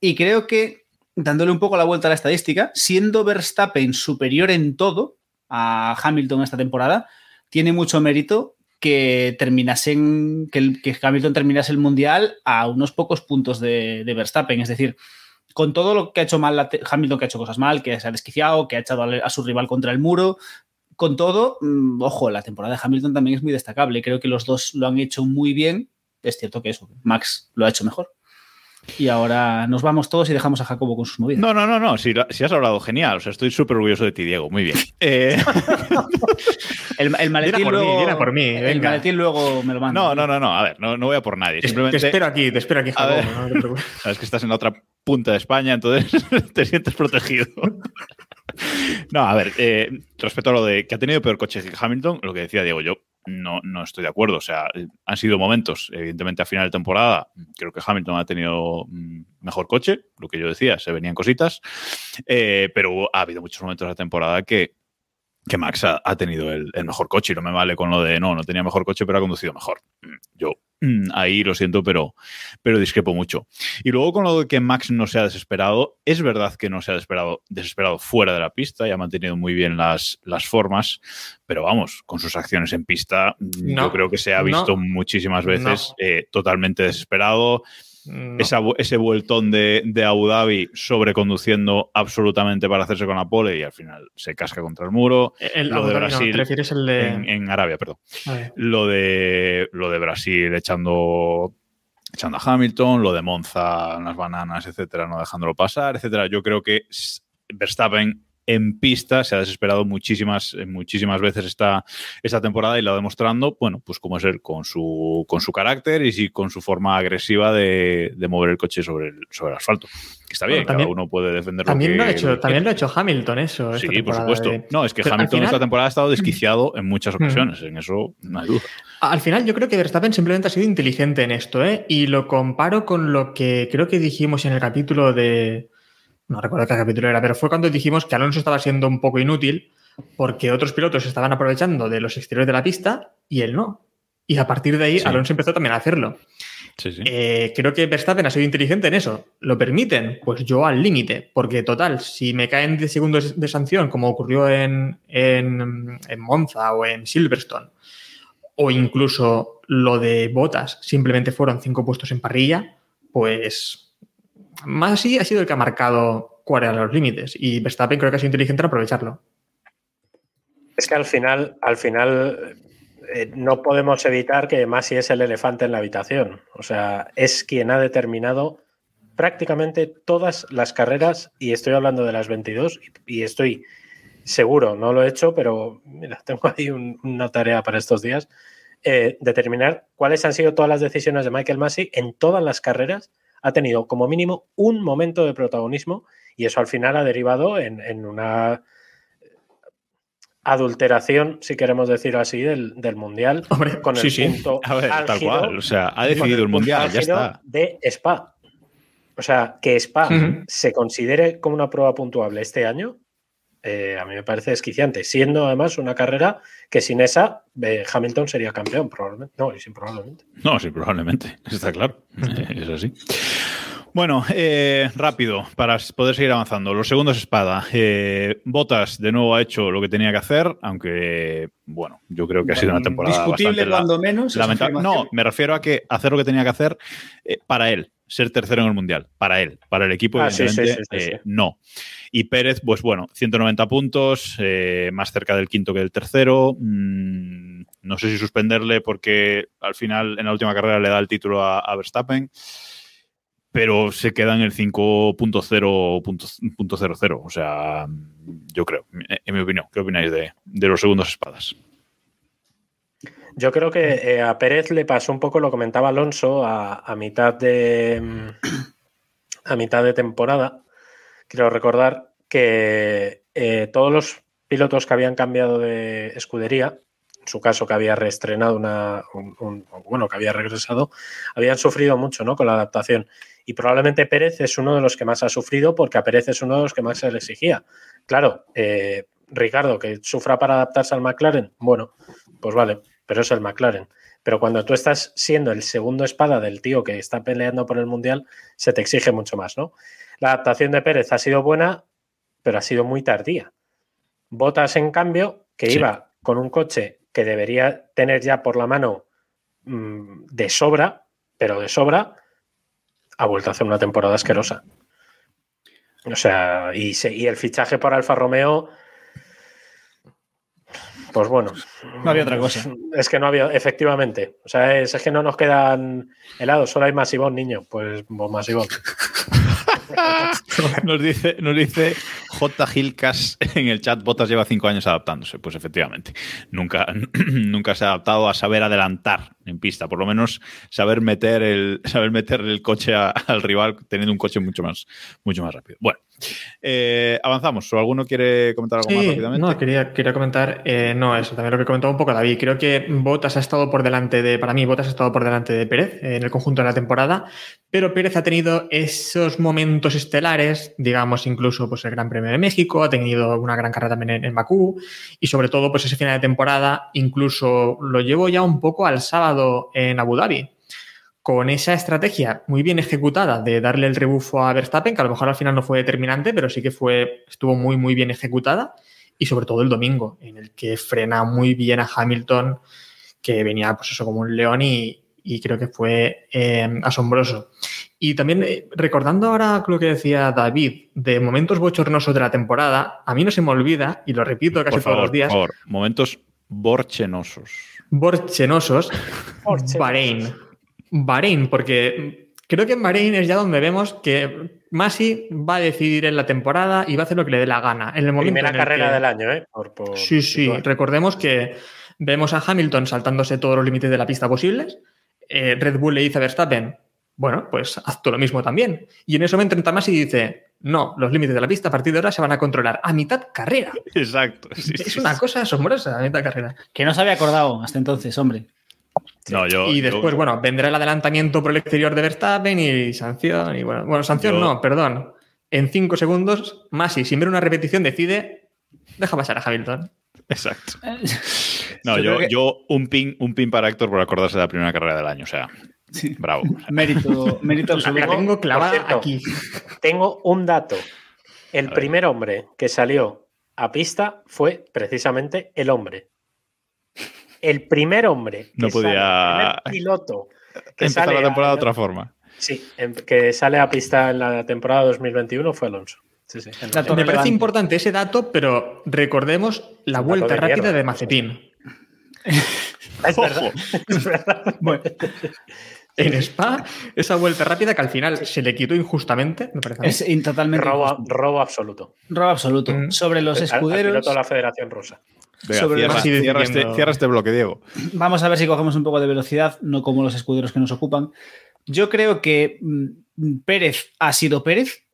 y creo que, dándole un poco la vuelta a la estadística, siendo Verstappen superior en todo a Hamilton esta temporada, tiene mucho mérito que terminasen, que, Hamilton terminase el mundial a unos pocos puntos de, Verstappen. Es decir, con todo lo que ha hecho mal Hamilton, que ha hecho cosas mal, que se ha desquiciado, que ha echado a, a su rival contra el muro, con todo, mmm, ojo, la temporada de Hamilton también es muy destacable. Creo que los dos lo han hecho muy bien. Es cierto que eso, Max lo ha hecho mejor. Y ahora nos vamos todos y dejamos a Jacobo con sus movidas. No, no, no, no. Si, si has hablado genial. O sea, estoy súper orgulloso de ti, Diego. Muy bien. <laughs> Eh... el, el, maletín por luego, mí, por mí. El maletín luego me lo manda. No, no, no, no. A ver, no, no voy a por nadie. Te- Simplemente. Te espero aquí, te espero aquí, ver. Jacobo. no te preocupes. <laughs> Sabes que estás en la otra punta de España, entonces <laughs> te sientes protegido. No, a ver, eh, respecto a lo de que ha tenido peor coche que Hamilton, lo que decía Diego, yo no, no estoy de acuerdo. O sea, eh, han sido momentos, evidentemente a final de temporada, creo que Hamilton ha tenido mm, mejor coche, lo que yo decía, se venían cositas, eh, pero ha habido muchos momentos de la temporada que, que Max ha, ha tenido el, el mejor coche y no me vale con lo de no, no tenía mejor coche, pero ha conducido mejor. Mm, Yo mm, ahí lo siento, pero, pero discrepo mucho. Y luego con lo de que Max no se ha desesperado, es verdad que no se ha desesperado, desesperado fuera de la pista y ha mantenido muy bien las, las formas, pero vamos, con sus acciones en pista, mm, No, yo creo que se ha no, visto muchísimas veces eh, totalmente desesperado. No. Esa vu- ese vueltón de, de Abu Dhabi sobreconduciendo absolutamente para hacerse con la pole y al final se casca contra el muro. El, lo de no, Brasil ¿Te refieres el de.? En, en Arabia, perdón lo de lo de Brasil echando echando a Hamilton, lo de Monza, las bananas, etcétera, no dejándolo pasar, etcétera. Yo creo que Verstappen en pista se ha desesperado muchísimas, eh, muchísimas veces esta, esta temporada y lo ha demostrando, bueno, pues como es él, con su, con su carácter y sí, con su forma agresiva de, de mover el coche sobre el, sobre el asfalto. Que está bien, Bueno, también- cada uno puede defender También, lo ha hecho, lo también lo ha hecho Hamilton, eso. Sí, por supuesto. de- No, es que Pero Hamilton final- esta temporada ha estado desquiciado en muchas Mm. ocasiones, en eso no hay duda. Al final yo creo que Verstappen simplemente ha sido inteligente en esto, ¿eh? Y lo comparo con lo que creo que dijimos en el capítulo de... No recuerdo qué capítulo era, pero fue cuando dijimos que Alonso estaba siendo un poco inútil porque otros pilotos estaban aprovechando de los exteriores de la pista y él no. Y a partir de ahí Sí. Alonso empezó también a hacerlo. Sí, sí. Eh, creo que Verstappen ha sido inteligente en eso. ¿Lo permiten? Pues yo al límite, porque total, si me caen 10 segundos de sanción, como ocurrió en, en, en Monza o en Silverstone, o incluso lo de Botas, simplemente fueron 5 puestos en parrilla, pues más ha sido el que ha marcado cuáles eran los límites. Y Verstappen creo que ha sido inteligente en aprovecharlo. Es que al final, al final eh, no podemos evitar que Masi es el elefante en la habitación. O sea, es quien ha determinado prácticamente todas las carreras, y estoy hablando de las 22, y, estoy seguro, no lo he hecho, pero tengo ahí un- una tarea para estos días, eh, determinar cuáles han sido todas las decisiones de Michael Masi en todas las carreras. Ha tenido como mínimo un momento de protagonismo y eso al final ha derivado en, en una adulteración, si queremos decirlo así, del, del mundial Hombre, con el sí, sí. punto A ver, tal cual. O sea, ha decidido el mundial, ya está. De Spa. O sea, que Spa se considere como una prueba puntuable este año, eh, a mí me parece desquiciante, siendo además una carrera que sin esa eh, Hamilton sería campeón, probablemente. No, y sin probablemente. No, sí, probablemente. <laughs> Está claro. <laughs> Es así. Bueno, eh, rápido, para poder seguir avanzando. Los segundos espada. Eh, Botas de nuevo ha hecho lo que tenía que hacer, aunque, bueno, yo creo que ha sido una temporada Discutible la- cuando menos. lamentable. No, me refiero a que hacer lo que tenía que hacer eh, para él, ser tercero en el mundial, para él, para el equipo, Ah, sí, sí, evidentemente, sí, sí, sí. no. Y Pérez, pues bueno, 190 puntos, eh, más cerca del quinto que del tercero. Mm, no sé si suspenderle porque al final en la última carrera le da el título a, a Verstappen, pero se queda en el 5.0.00. O sea, yo creo, en mi opinión. ¿Qué opináis de, de los segundos espadas? Yo creo que eh, a Pérez le pasó un poco, lo comentaba Alonso, a, a mitad de mm, a mitad de temporada. Quiero recordar que eh, todos los pilotos que habían cambiado de escudería, en su caso que había reestrenado una, un- un- bueno, que había regresado, habían sufrido mucho, ¿no? Con la adaptación. Y probablemente Pérez es uno de los que más ha sufrido porque a Pérez es uno de los que más se le exigía. Claro, eh, Ricardo, que sufra para adaptarse al McLaren, bueno, pues vale, pero es el McLaren. Pero cuando tú estás siendo el segundo espada del tío que está peleando por el Mundial, se te exige mucho más, ¿no? La adaptación de Pérez ha sido buena, pero ha sido muy tardía. Botas, en cambio, que Sí. iba con un coche que debería tener ya por la mano mm, de sobra, pero de sobra, ha vuelto a hacer una temporada asquerosa. O sea, y, se- y el fichaje por Alfa Romeo, Pues bueno. No había otra cosa. Es que no había, efectivamente. O sea, es, es que no nos quedan helados, solo hay masivón, niño. Pues, pues masivón. <laughs> nos, dice, nos dice J. Gilcas <laughs> en el chat, Botas lleva cinco años adaptándose. Pues efectivamente, nunca, <clears throat> nunca se ha adaptado a saber adelantar en pista, por lo menos saber meter el, <laughs> saber meter el coche a- al rival teniendo un coche mucho más, mucho más rápido. Bueno, eh, avanzamos. ¿O alguno quiere comentar algo más Sí, rápidamente? no, quería, quería comentar, eh, no, eso también lo que comentaba un poco David. Creo que Botas ha estado por delante de, para mí, Botas ha estado por delante de Pérez eh, en el conjunto de la temporada, pero Pérez ha tenido esos momentos estelares, digamos, incluso pues, el Gran Premio de México, ha tenido una gran carrera también en, en Bakú, y sobre todo, pues ese final de temporada, incluso lo llevo ya un poco al sábado en Abu Dhabi. Con esa estrategia muy bien ejecutada de darle el rebufo a Verstappen, que a lo mejor al final no fue determinante, pero sí que fue, estuvo muy, muy bien ejecutada y sobre todo el domingo, en el que frena muy bien a Hamilton, que venía pues eso como un león y, creo que fue eh, asombroso. Y también eh, recordando ahora lo que decía David de momentos bochornosos de la temporada, a mí no se me olvida, y lo repito casi por favor, todos los días, por favor, momentos borchenosos. borchenosos, Borchenosos. Bahrein. Bahrein, porque creo que en Bahrein es ya donde vemos que Masi va a decidir en la temporada y va a hacer lo que le dé la gana. En el momento Primera en el carrera que- del año, ¿eh? Por- por Sí, sí. situar. Recordemos que vemos a Hamilton saltándose todos los límites de la pista posibles. Eh, Red Bull le dice a Verstappen, bueno, pues haz tú lo mismo también. Y en ese momento entra más y dice, no, los límites de la pista a partir de ahora se van a controlar a mitad carrera. Exacto. sí, es sí, una sí. cosa asombrosa a mitad carrera. Que no se había acordado hasta entonces, hombre. No, yo, y yo- después, bueno, vendrá el adelantamiento por el exterior de Verstappen y sanción. Y bueno, bueno sanción Yo- no, perdón. En cinco segundos, Masi, sin ver una repetición, decide, deja pasar a Hamilton. Exacto. <laughs> No, Yo que- yo un pin, un pin para Héctor por acordarse de la primera carrera del año. O sea, Sí. bravo. Mérito, mérito <laughs> La absoluto. tengo clavada cierto, aquí. Tengo un dato. El primer hombre que salió a pista fue precisamente el hombre. El primer hombre que No podía sale, el primer piloto que Empezar sale la temporada a- de otra forma. Sí, em- que sale a pista en la temporada 2021 fue Alonso. Sí, sí, la- Me parece importante ese dato, pero recordemos la dato vuelta de rápida mierda. de Mazepin. <laughs> Es verdad, es verdad. Bueno, <laughs> En Spa, esa vuelta rápida que al final se le quitó injustamente, me parece. es totalmente Robo, robo absoluto. Robo absoluto. Mm. Sobre los Al- al escuderos, piloto de la Federación Rusa. Venga, Sobre cierra, los- cierra este, cierra este bloque, Diego. vamos a ver si cogemos un poco de velocidad, no como los escuderos que nos ocupan. Yo creo que mm, Pérez ha sido Pérez,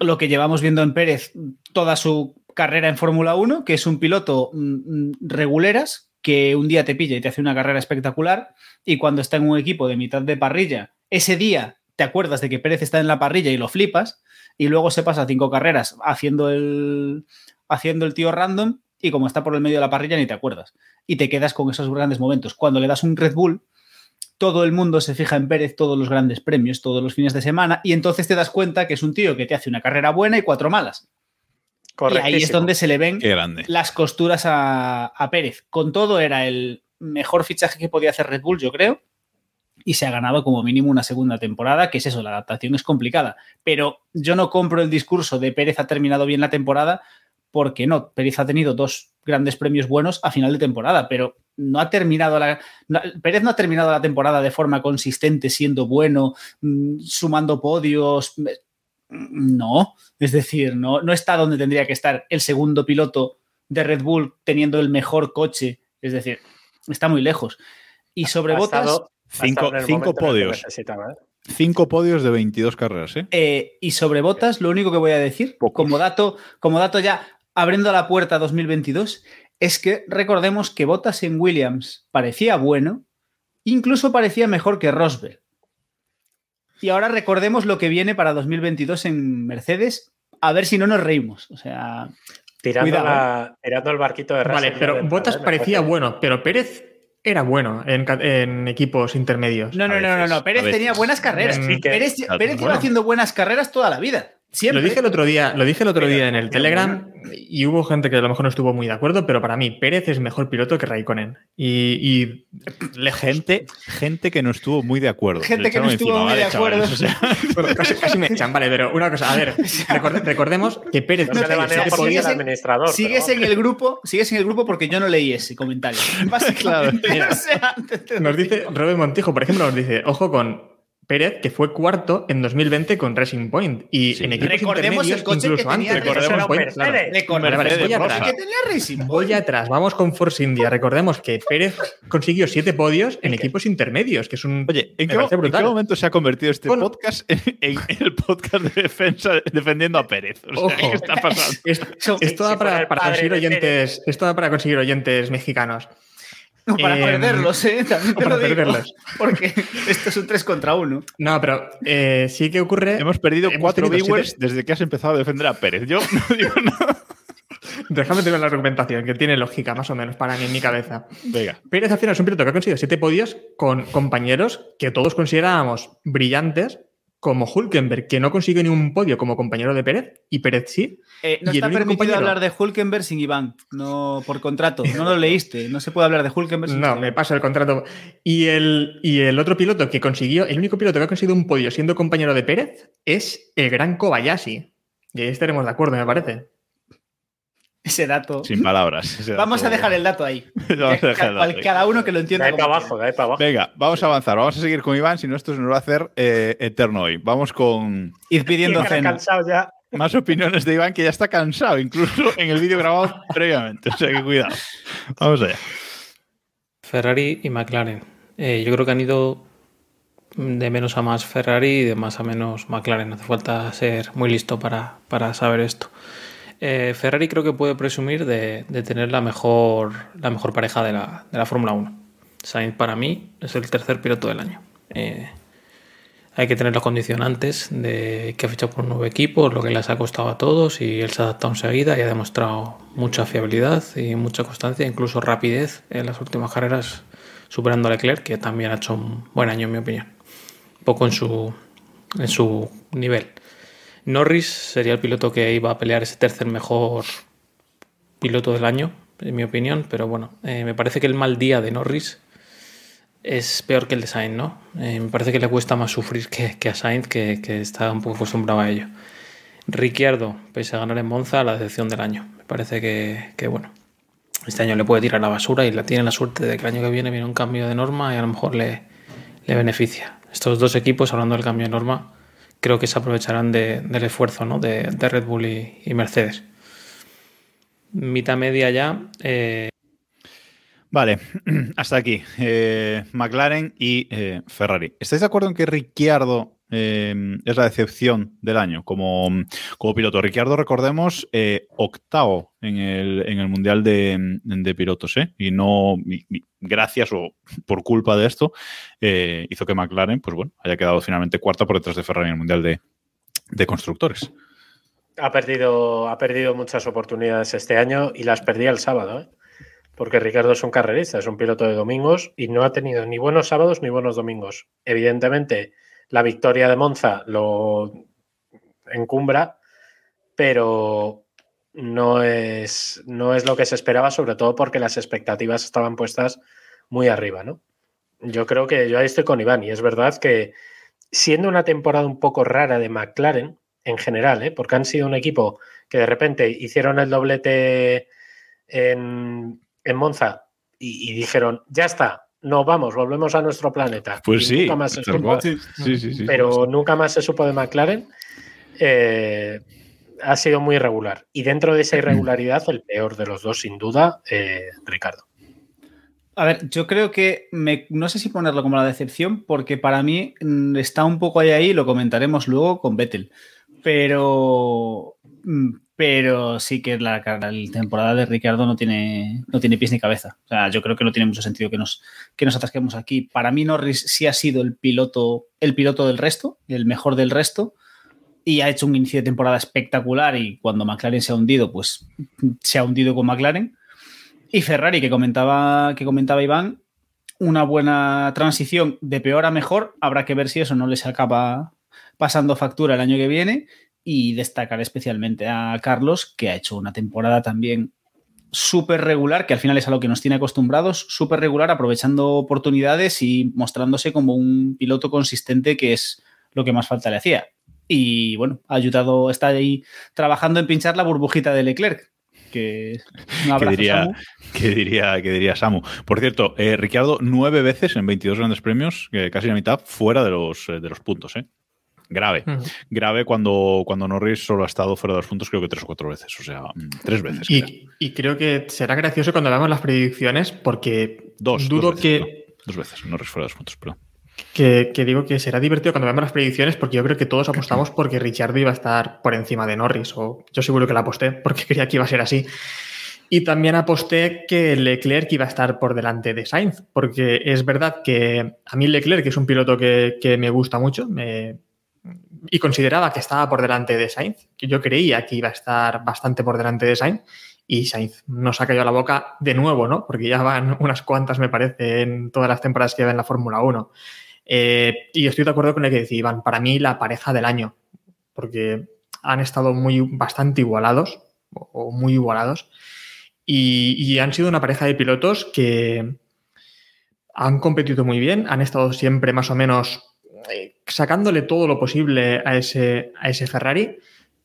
lo que llevamos viendo en Pérez toda su carrera en Fórmula 1, que es un piloto mm, reguleras, que un día te pilla y te hace una carrera espectacular, y cuando está en un equipo de mitad de parrilla, ese día te acuerdas de que Pérez está en la parrilla y lo flipas, y luego se pasa cinco carreras haciendo el, haciendo el tío random, y como está por el medio de la parrilla ni te acuerdas y te quedas con esos grandes momentos. Cuando le das un Red Bull, todo el mundo se fija en Pérez todos los grandes premios, todos los fines de semana, y entonces te das cuenta que es un tío que te hace una carrera buena y cuatro malas. Y ahí es donde se le ven las costuras a, a Pérez. Con todo era el mejor fichaje que podía hacer Red Bull, yo creo, y se ha ganado como mínimo una segunda temporada, que es eso, la adaptación es complicada. Pero yo no compro el discurso de Pérez ha terminado bien la temporada, porque no, Pérez ha tenido dos grandes premios buenos a final de temporada, pero no ha terminado la... no- Pérez no ha terminado la temporada de forma consistente, siendo bueno, mm, sumando podios. No, es decir, no, no está donde tendría que estar el segundo piloto de Red Bull teniendo el mejor coche. Es decir, está muy lejos. Y sobre Ha Botas, Cinco- cinco podios. ¿eh? Cinco podios de 22 carreras, ¿eh? eh, y sobre Botas, lo único que voy a decir, Pocos. como dato, como dato ya abriendo la puerta a 2022, es que recordemos que Botas en Williams parecía bueno, incluso parecía mejor que Rosberg. Y ahora recordemos lo que viene para 2022 en Mercedes, a ver si no nos reímos. O sea, Tirando, Cuidado, la- tirando el barquito de Vale, pero de Bottas entrada, ¿eh? Parecía bueno, pero Pérez era bueno en, equipos intermedios. no, no, no, no, no. Pérez tenía buenas carreras. Sí, que- Pérez, Pérez bueno. haciendo buenas carreras toda la vida. Siempre. Lo dije el otro día, lo dije el otro día en el Telegram y hubo gente que a lo mejor no estuvo muy de acuerdo, pero para mí Pérez es mejor piloto que Raikkonen. Y, y gente, gente que no estuvo muy de acuerdo. Gente que no estuvo muy de acuerdo. chavales, o sea, <laughs> bueno, casi, casi me echan, vale, pero una cosa, a ver, <laughs> recorde- recordemos que Pérez No se siete porque sigues en- administrador. Sigues pero en el grupo, sigues en el grupo porque yo no leí ese comentario. <laughs> Básicamente, Mira, o sea, te- te- Nos dice Robert Montijo, por ejemplo, nos dice, ojo con Pérez, que fue cuarto en 2020 con Racing Point. Y Sí. en equipos Recordemos el intermedios, coche que tenía. Racing Point, claro. Vale, vale, voy atrás. que tenía Racing Voy Point. atrás, vamos con Force India. Recordemos que Pérez consiguió siete podios en equipos intermedios, que es un. Oye, ¿en qué, en momento se ha convertido este Bueno. podcast en, en el podcast de defensa defendiendo a Pérez? O sea, Ojo. ¿qué está pasando? Esto, Son- esto da si fuera para, conseguir oyentes. Esto da para conseguir oyentes mexicanos. No, para Eh, perderlos, ¿eh? También te para lo digo. perderlos. Porque esto es un 3 contra 1. No, pero eh, sí que ocurre. Hemos perdido Hemos cuatro tenido viewers siete- desde que has empezado a defender a Pérez. Yo no <laughs> digo nada. Déjame tener la argumentación, que tiene lógica, más o menos, para mí en mi cabeza. Venga. Pérez al final es un piloto que ha conseguido siete podios con compañeros que todos considerábamos brillantes, como Hulkenberg, que no consiguió ni un podio como compañero de Pérez, y Pérez sí. Eh, no Y está permitido compañero- hablar de Hulkenberg sin Iván. No, por contrato. No lo leíste. No se puede hablar de Hulkenberg sin No, Iván. me paso el contrato. Y el, y el otro piloto que consiguió, el único piloto que ha conseguido un podio siendo compañero de Pérez es el gran Kobayashi. Y ahí estaremos de acuerdo, me parece. Ese dato. Sin palabras. Vamos a dejar el dato ahí. <laughs> Vamos a dejar el Cada- uno que lo De entienda. ahí para abajo, de ahí para abajo. Venga, vamos a avanzar. Vamos a seguir con Iván, si no esto se nos va a hacer eh, eterno hoy. Vamos con. Ir pidiendo <laughs> Tiene cena. cansado ya. más opiniones de Iván, que ya está cansado, incluso <laughs> en el vídeo grabado previamente. O sea que cuidado. Vamos allá. Ferrari y McLaren. Eh, yo creo que han ido de menos a más Ferrari y de más a menos McLaren. No hace falta ser muy listo para, para saber esto. Eh, Ferrari creo que puede presumir de, tener la mejor, la mejor pareja de la, de la Fórmula 1. Sainz para mí es el tercer piloto del año. Eh, hay que tener los condicionantes de que ha fichado por un nuevo equipo, lo que les ha costado a todos y él se ha adaptado enseguida y ha demostrado mucha fiabilidad y mucha constancia, incluso rapidez en las últimas carreras, superando a Leclerc, que también ha hecho un buen año en mi opinión, poco en su, en su nivel. Norris sería el piloto que iba a pelear ese tercer mejor piloto del año, en mi opinión, pero bueno, eh, me parece que el mal día de Norris es peor que el de Sainz, ¿no? Eh, me parece que le cuesta más sufrir que, a Sainz, que, está un poco acostumbrado a ello. Ricciardo, pese a ganar en Monza, la decepción del año. Me parece que, que, bueno, este año le puede tirar la basura y la tiene la suerte de que el año que viene viene un cambio de norma y a lo mejor le, le beneficia. Estos dos equipos, hablando del cambio de norma, creo que se aprovecharán de- del esfuerzo ¿no? de, Red Bull y, y Mercedes. Mitad media ya, eh, Vale, <clears throat> hasta aquí. Eh, McLaren y eh, Ferrari. ¿Estáis de acuerdo en que Ricciardo eh, es la decepción del año como, como piloto? Ricciardo, recordemos, eh, octavo en el, en el Mundial de, de Pilotos, ¿eh? Y no, gracias o por culpa de esto, eh, hizo que McLaren, pues bueno, haya quedado finalmente cuarta por detrás de Ferrari en el Mundial de, de Constructores. Ha perdido, ha perdido muchas oportunidades este año y las perdía el sábado, porque Ricardo es un carrerista, es un piloto de domingos y no ha tenido ni buenos sábados ni buenos domingos. Evidentemente, la victoria de Monza lo encumbra, pero no es, no es lo que se esperaba, sobre todo porque las expectativas estaban puestas muy arriba, ¿no? Yo creo que yo ahí estoy con Iván y es verdad que siendo una temporada un poco rara de McLaren, en general, ¿eh? porque han sido un equipo que de repente hicieron el doblete en, en Monza y, y dijeron, ya está, no vamos, volvemos a nuestro planeta. Pues sí, nunca más se tal supo, cual. Sí, sí, sí. pero nunca más se supo de McLaren. Eh, ha sido muy irregular. Y dentro de esa irregularidad, el peor de los dos, sin duda, eh, Ricardo. A ver, yo creo que me- no sé si ponerlo como la decepción, porque para mí mm, está un poco ahí ahí, lo comentaremos luego con Vettel. Pero, mm, pero sí que la, la temporada de Ricardo no tiene, no tiene pies ni cabeza. O sea, yo creo que no tiene mucho sentido que nos, que nos atasquemos aquí. Para mí, Norris sí ha sido el piloto, el piloto del resto, el mejor del resto, y ha hecho un inicio de temporada espectacular. Y cuando McLaren se ha hundido, pues se ha hundido con McLaren. Y Ferrari, que comentaba, que comentaba Iván, una buena transición de peor a mejor. Habrá que ver si eso no les acaba pasando factura el año que viene. y destacar especialmente a Carlos, que ha hecho una temporada también súper regular, que al final es a lo que nos tiene acostumbrados, súper regular, aprovechando oportunidades y mostrándose como un piloto consistente, que es lo que más falta le hacía. Y bueno, ha ayudado, está ahí trabajando en pinchar la burbujita de Leclerc. Que, <laughs> abrazo, diría, Samu. <laughs> que diría, que diría Samu. Por cierto, eh, Ricciardo nueve veces en 22 grandes premios, que casi la mitad fuera de los, eh, de los puntos. Grave. Grave cuando, cuando Norris solo ha estado fuera de los puntos, creo que tres o cuatro veces. O sea, mm, tres veces. creo. Y, y creo que será gracioso cuando veamos las predicciones porque Dos, dudo dos veces, que, no, dos veces, Norris fuera de los puntos, perdón. que, que digo que será divertido cuando veamos las predicciones porque yo creo que todos apostamos porque Richardo iba a estar por encima de Norris o yo seguro que la aposté porque <laughs> creía que iba a ser así. Y también aposté que Leclerc iba a estar por delante de Sainz, porque es verdad que a mí Leclerc es un piloto que, que me gusta mucho me- y consideraba que estaba por delante de Sainz, que yo creía que iba a estar bastante por delante de Sainz, y Sainz nos ha caído la boca de nuevo, ¿no? Porque ya van <laughs> unas cuantas, me parece, en todas las temporadas que lleva en la Fórmula 1. Eh, y estoy de acuerdo con el que decía Iván, para mí la pareja del año, porque han estado muy bastante igualados, o muy igualados, y han sido una pareja de pilotos que han competido muy bien, han estado siempre más o menos eh, sacándole todo lo posible a ese, a ese Ferrari,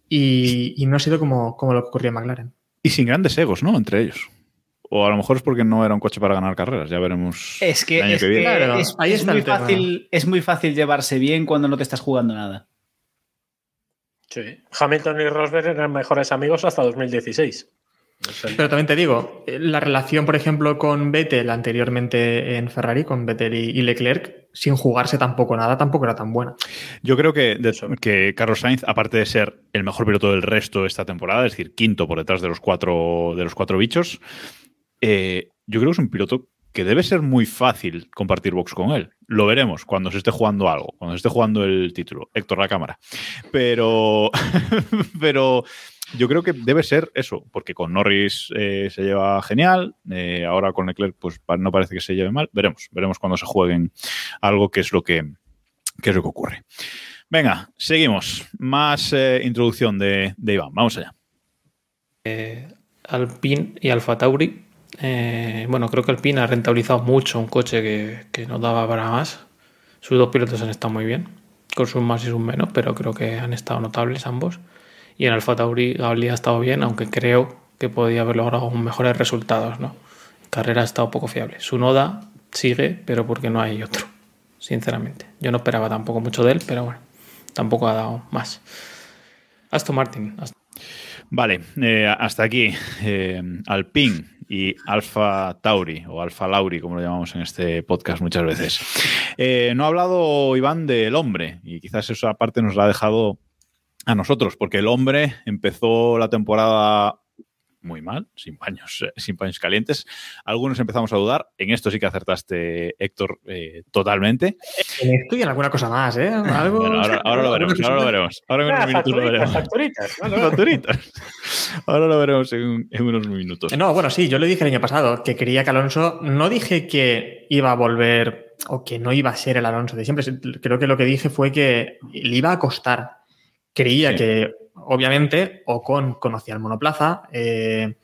y, y no ha sido como, como lo que ocurrió en McLaren. Y sin grandes egos, ¿no? Entre ellos. O a lo mejor es porque no era un coche para ganar carreras. Ya veremos. Es que, el año es, que viene. que Claro, es- ahí es está muy fácil, es muy fácil llevarse bien cuando no te estás jugando nada. Sí. Hamilton y Rosberg eran mejores amigos hasta 2016. O sea, Pero también te digo, eh, la relación, por ejemplo, con Vettel anteriormente en Ferrari, con Vettel y Leclerc, sin jugarse tampoco nada, tampoco era tan buena. Yo creo que, de- Eso. que Carlos Sainz, aparte de ser el mejor piloto del resto de esta temporada, es decir, quinto por detrás de los cuatro, de los cuatro bichos, eh, yo creo que es un piloto que debe ser muy fácil compartir box con él. Lo veremos cuando se esté jugando algo, cuando se esté jugando el título. Héctor, la cámara. Pero, <laughs> pero yo creo que debe ser eso, porque con Norris eh, se lleva genial, eh, ahora con Leclerc pues no parece que se lleve mal. Veremos, veremos cuando se jueguen algo que es lo que, que es lo que ocurre. Venga, seguimos. Más eh, introducción de, de Iván. Vamos allá. Alpine y Alfa Tauri. bueno, creo que Alpine ha rentabilizado mucho un coche que, que no daba para más. Sus dos pilotos han estado muy bien, con sus más y sus menos, pero creo que han estado notables ambos. Y en Alfa Tauri Gasly ha estado bien, aunque creo que podía haber logrado mejores resultados. ¿no? Carrera ha estado poco fiable. Su Noda sigue, pero porque no hay otro, sinceramente. Yo no esperaba tampoco mucho de él, pero bueno, tampoco ha dado más. Aston Martin, Aston Vale, eh, hasta aquí. Eh, Alpine y Alfa Tauri, o Alfa Lauri, como lo llamamos en este podcast muchas veces. Eh, no ha hablado Iván del hombre, y quizás esa parte nos la ha dejado a nosotros, porque el hombre empezó la temporada muy mal, sin paños, eh, sin paños calientes. Algunos empezamos a dudar. En esto sí que acertaste, Héctor, eh, totalmente. En esto y en alguna cosa más, ¿eh? Algo, Bueno, ahora, ahora lo veremos, ahora lo veremos. Ahora en unos Ah, minutos lo veremos. facturitas. <laughs> Ahora lo veremos en, en unos minutos. No, bueno, sí, yo lo dije el año pasado, que quería que Alonso, no dije que iba a volver o que no iba a ser el Alonso de siempre, creo que lo que dije fue que le iba a costar. Creía Sí. que, obviamente, Ocon conocía el monoplaza eh,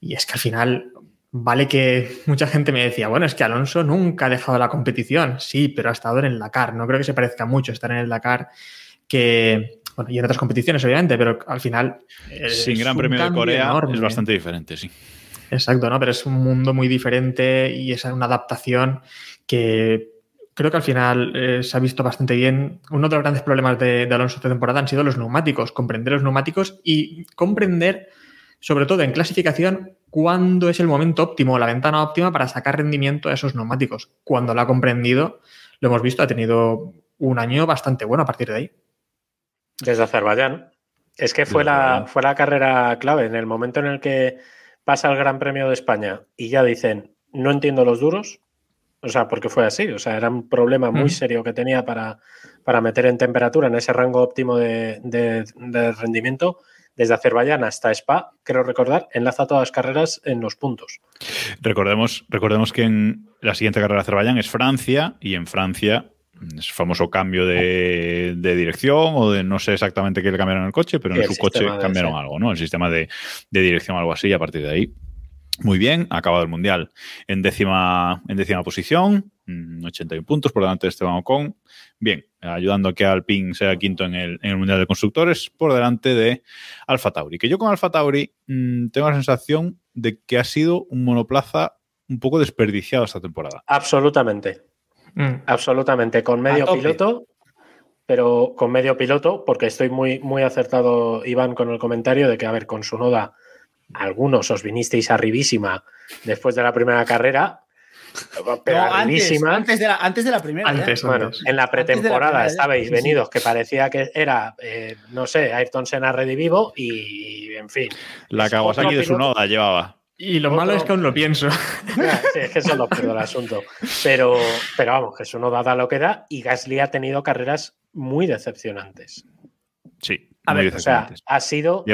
y es que al final, vale que mucha gente me decía, bueno, es que Alonso nunca ha dejado la competición, sí, pero ha estado en el Dakar, no creo que se parezca mucho estar en el Dakar que, bueno, y en otras competiciones, obviamente, pero al final... Sin Gran Premio de Corea enorme. es bastante diferente, sí. Exacto, ¿no? Pero es un mundo muy diferente y es una adaptación que creo que al final eh, se ha visto bastante bien. Uno de los grandes problemas de, de Alonso esta temporada han sido los neumáticos, comprender los neumáticos y comprender, sobre todo en clasificación, cuándo es el momento óptimo, la ventana óptima para sacar rendimiento a esos neumáticos. Cuando lo ha comprendido, lo hemos visto, ha tenido un año bastante bueno a partir de ahí. Desde Azerbaiyán. Es que fue la, fue la carrera clave. En el momento en el que pasa el Gran Premio de España y ya dicen, no entiendo los duros, o sea, porque fue así, o sea, era un problema muy Mm. serio que tenía para, para meter en temperatura en ese rango óptimo de, de- de rendimiento. Desde Azerbaiyán hasta Spa, creo recordar, enlaza todas las carreras en los puntos. Recordemos, recordemos que en la siguiente carrera de Azerbaiyán es Francia y en Francia Es famoso cambio de, de dirección o de no sé exactamente qué le cambiaron al coche, pero en el su coche de cambiaron algo, ¿no? El sistema de, de dirección algo así, y a partir de ahí. Muy bien, ha acabado el Mundial en décima, en décima posición, mm, 81 puntos por delante de Esteban Ocon. Bien, ayudando a que Alpine sea quinto en el, en el Mundial de Constructores por delante de Alfa Tauri. Que yo con Alfa Tauri mm, tengo la sensación de que ha sido un monoplaza un poco desperdiciado esta temporada. Absolutamente. Mm. Absolutamente. Con medio piloto, pero con medio piloto, porque estoy muy, muy acertado, Iván, con el comentario de que, a ver, con su noda, algunos os vinisteis arribísima después de la primera carrera, pero No, antes, arribísima. antes, de la, antes de la primera. ya. Antes, Bueno, antes. en la la pretemporada primera, ya. estabais venidos, que parecía que era, eh, no sé, Ayrton Senna redivivo y, en fin. La Kawasaki de su noda llevaba. Y lo malo es que aún lo pienso. <laughs> Sí, es que eso es lo peor del asunto. Pero, pero vamos, que eso no da lo que da y Gasly ha tenido carreras muy decepcionantes. Sí, A muy ver, o sea, ha sido,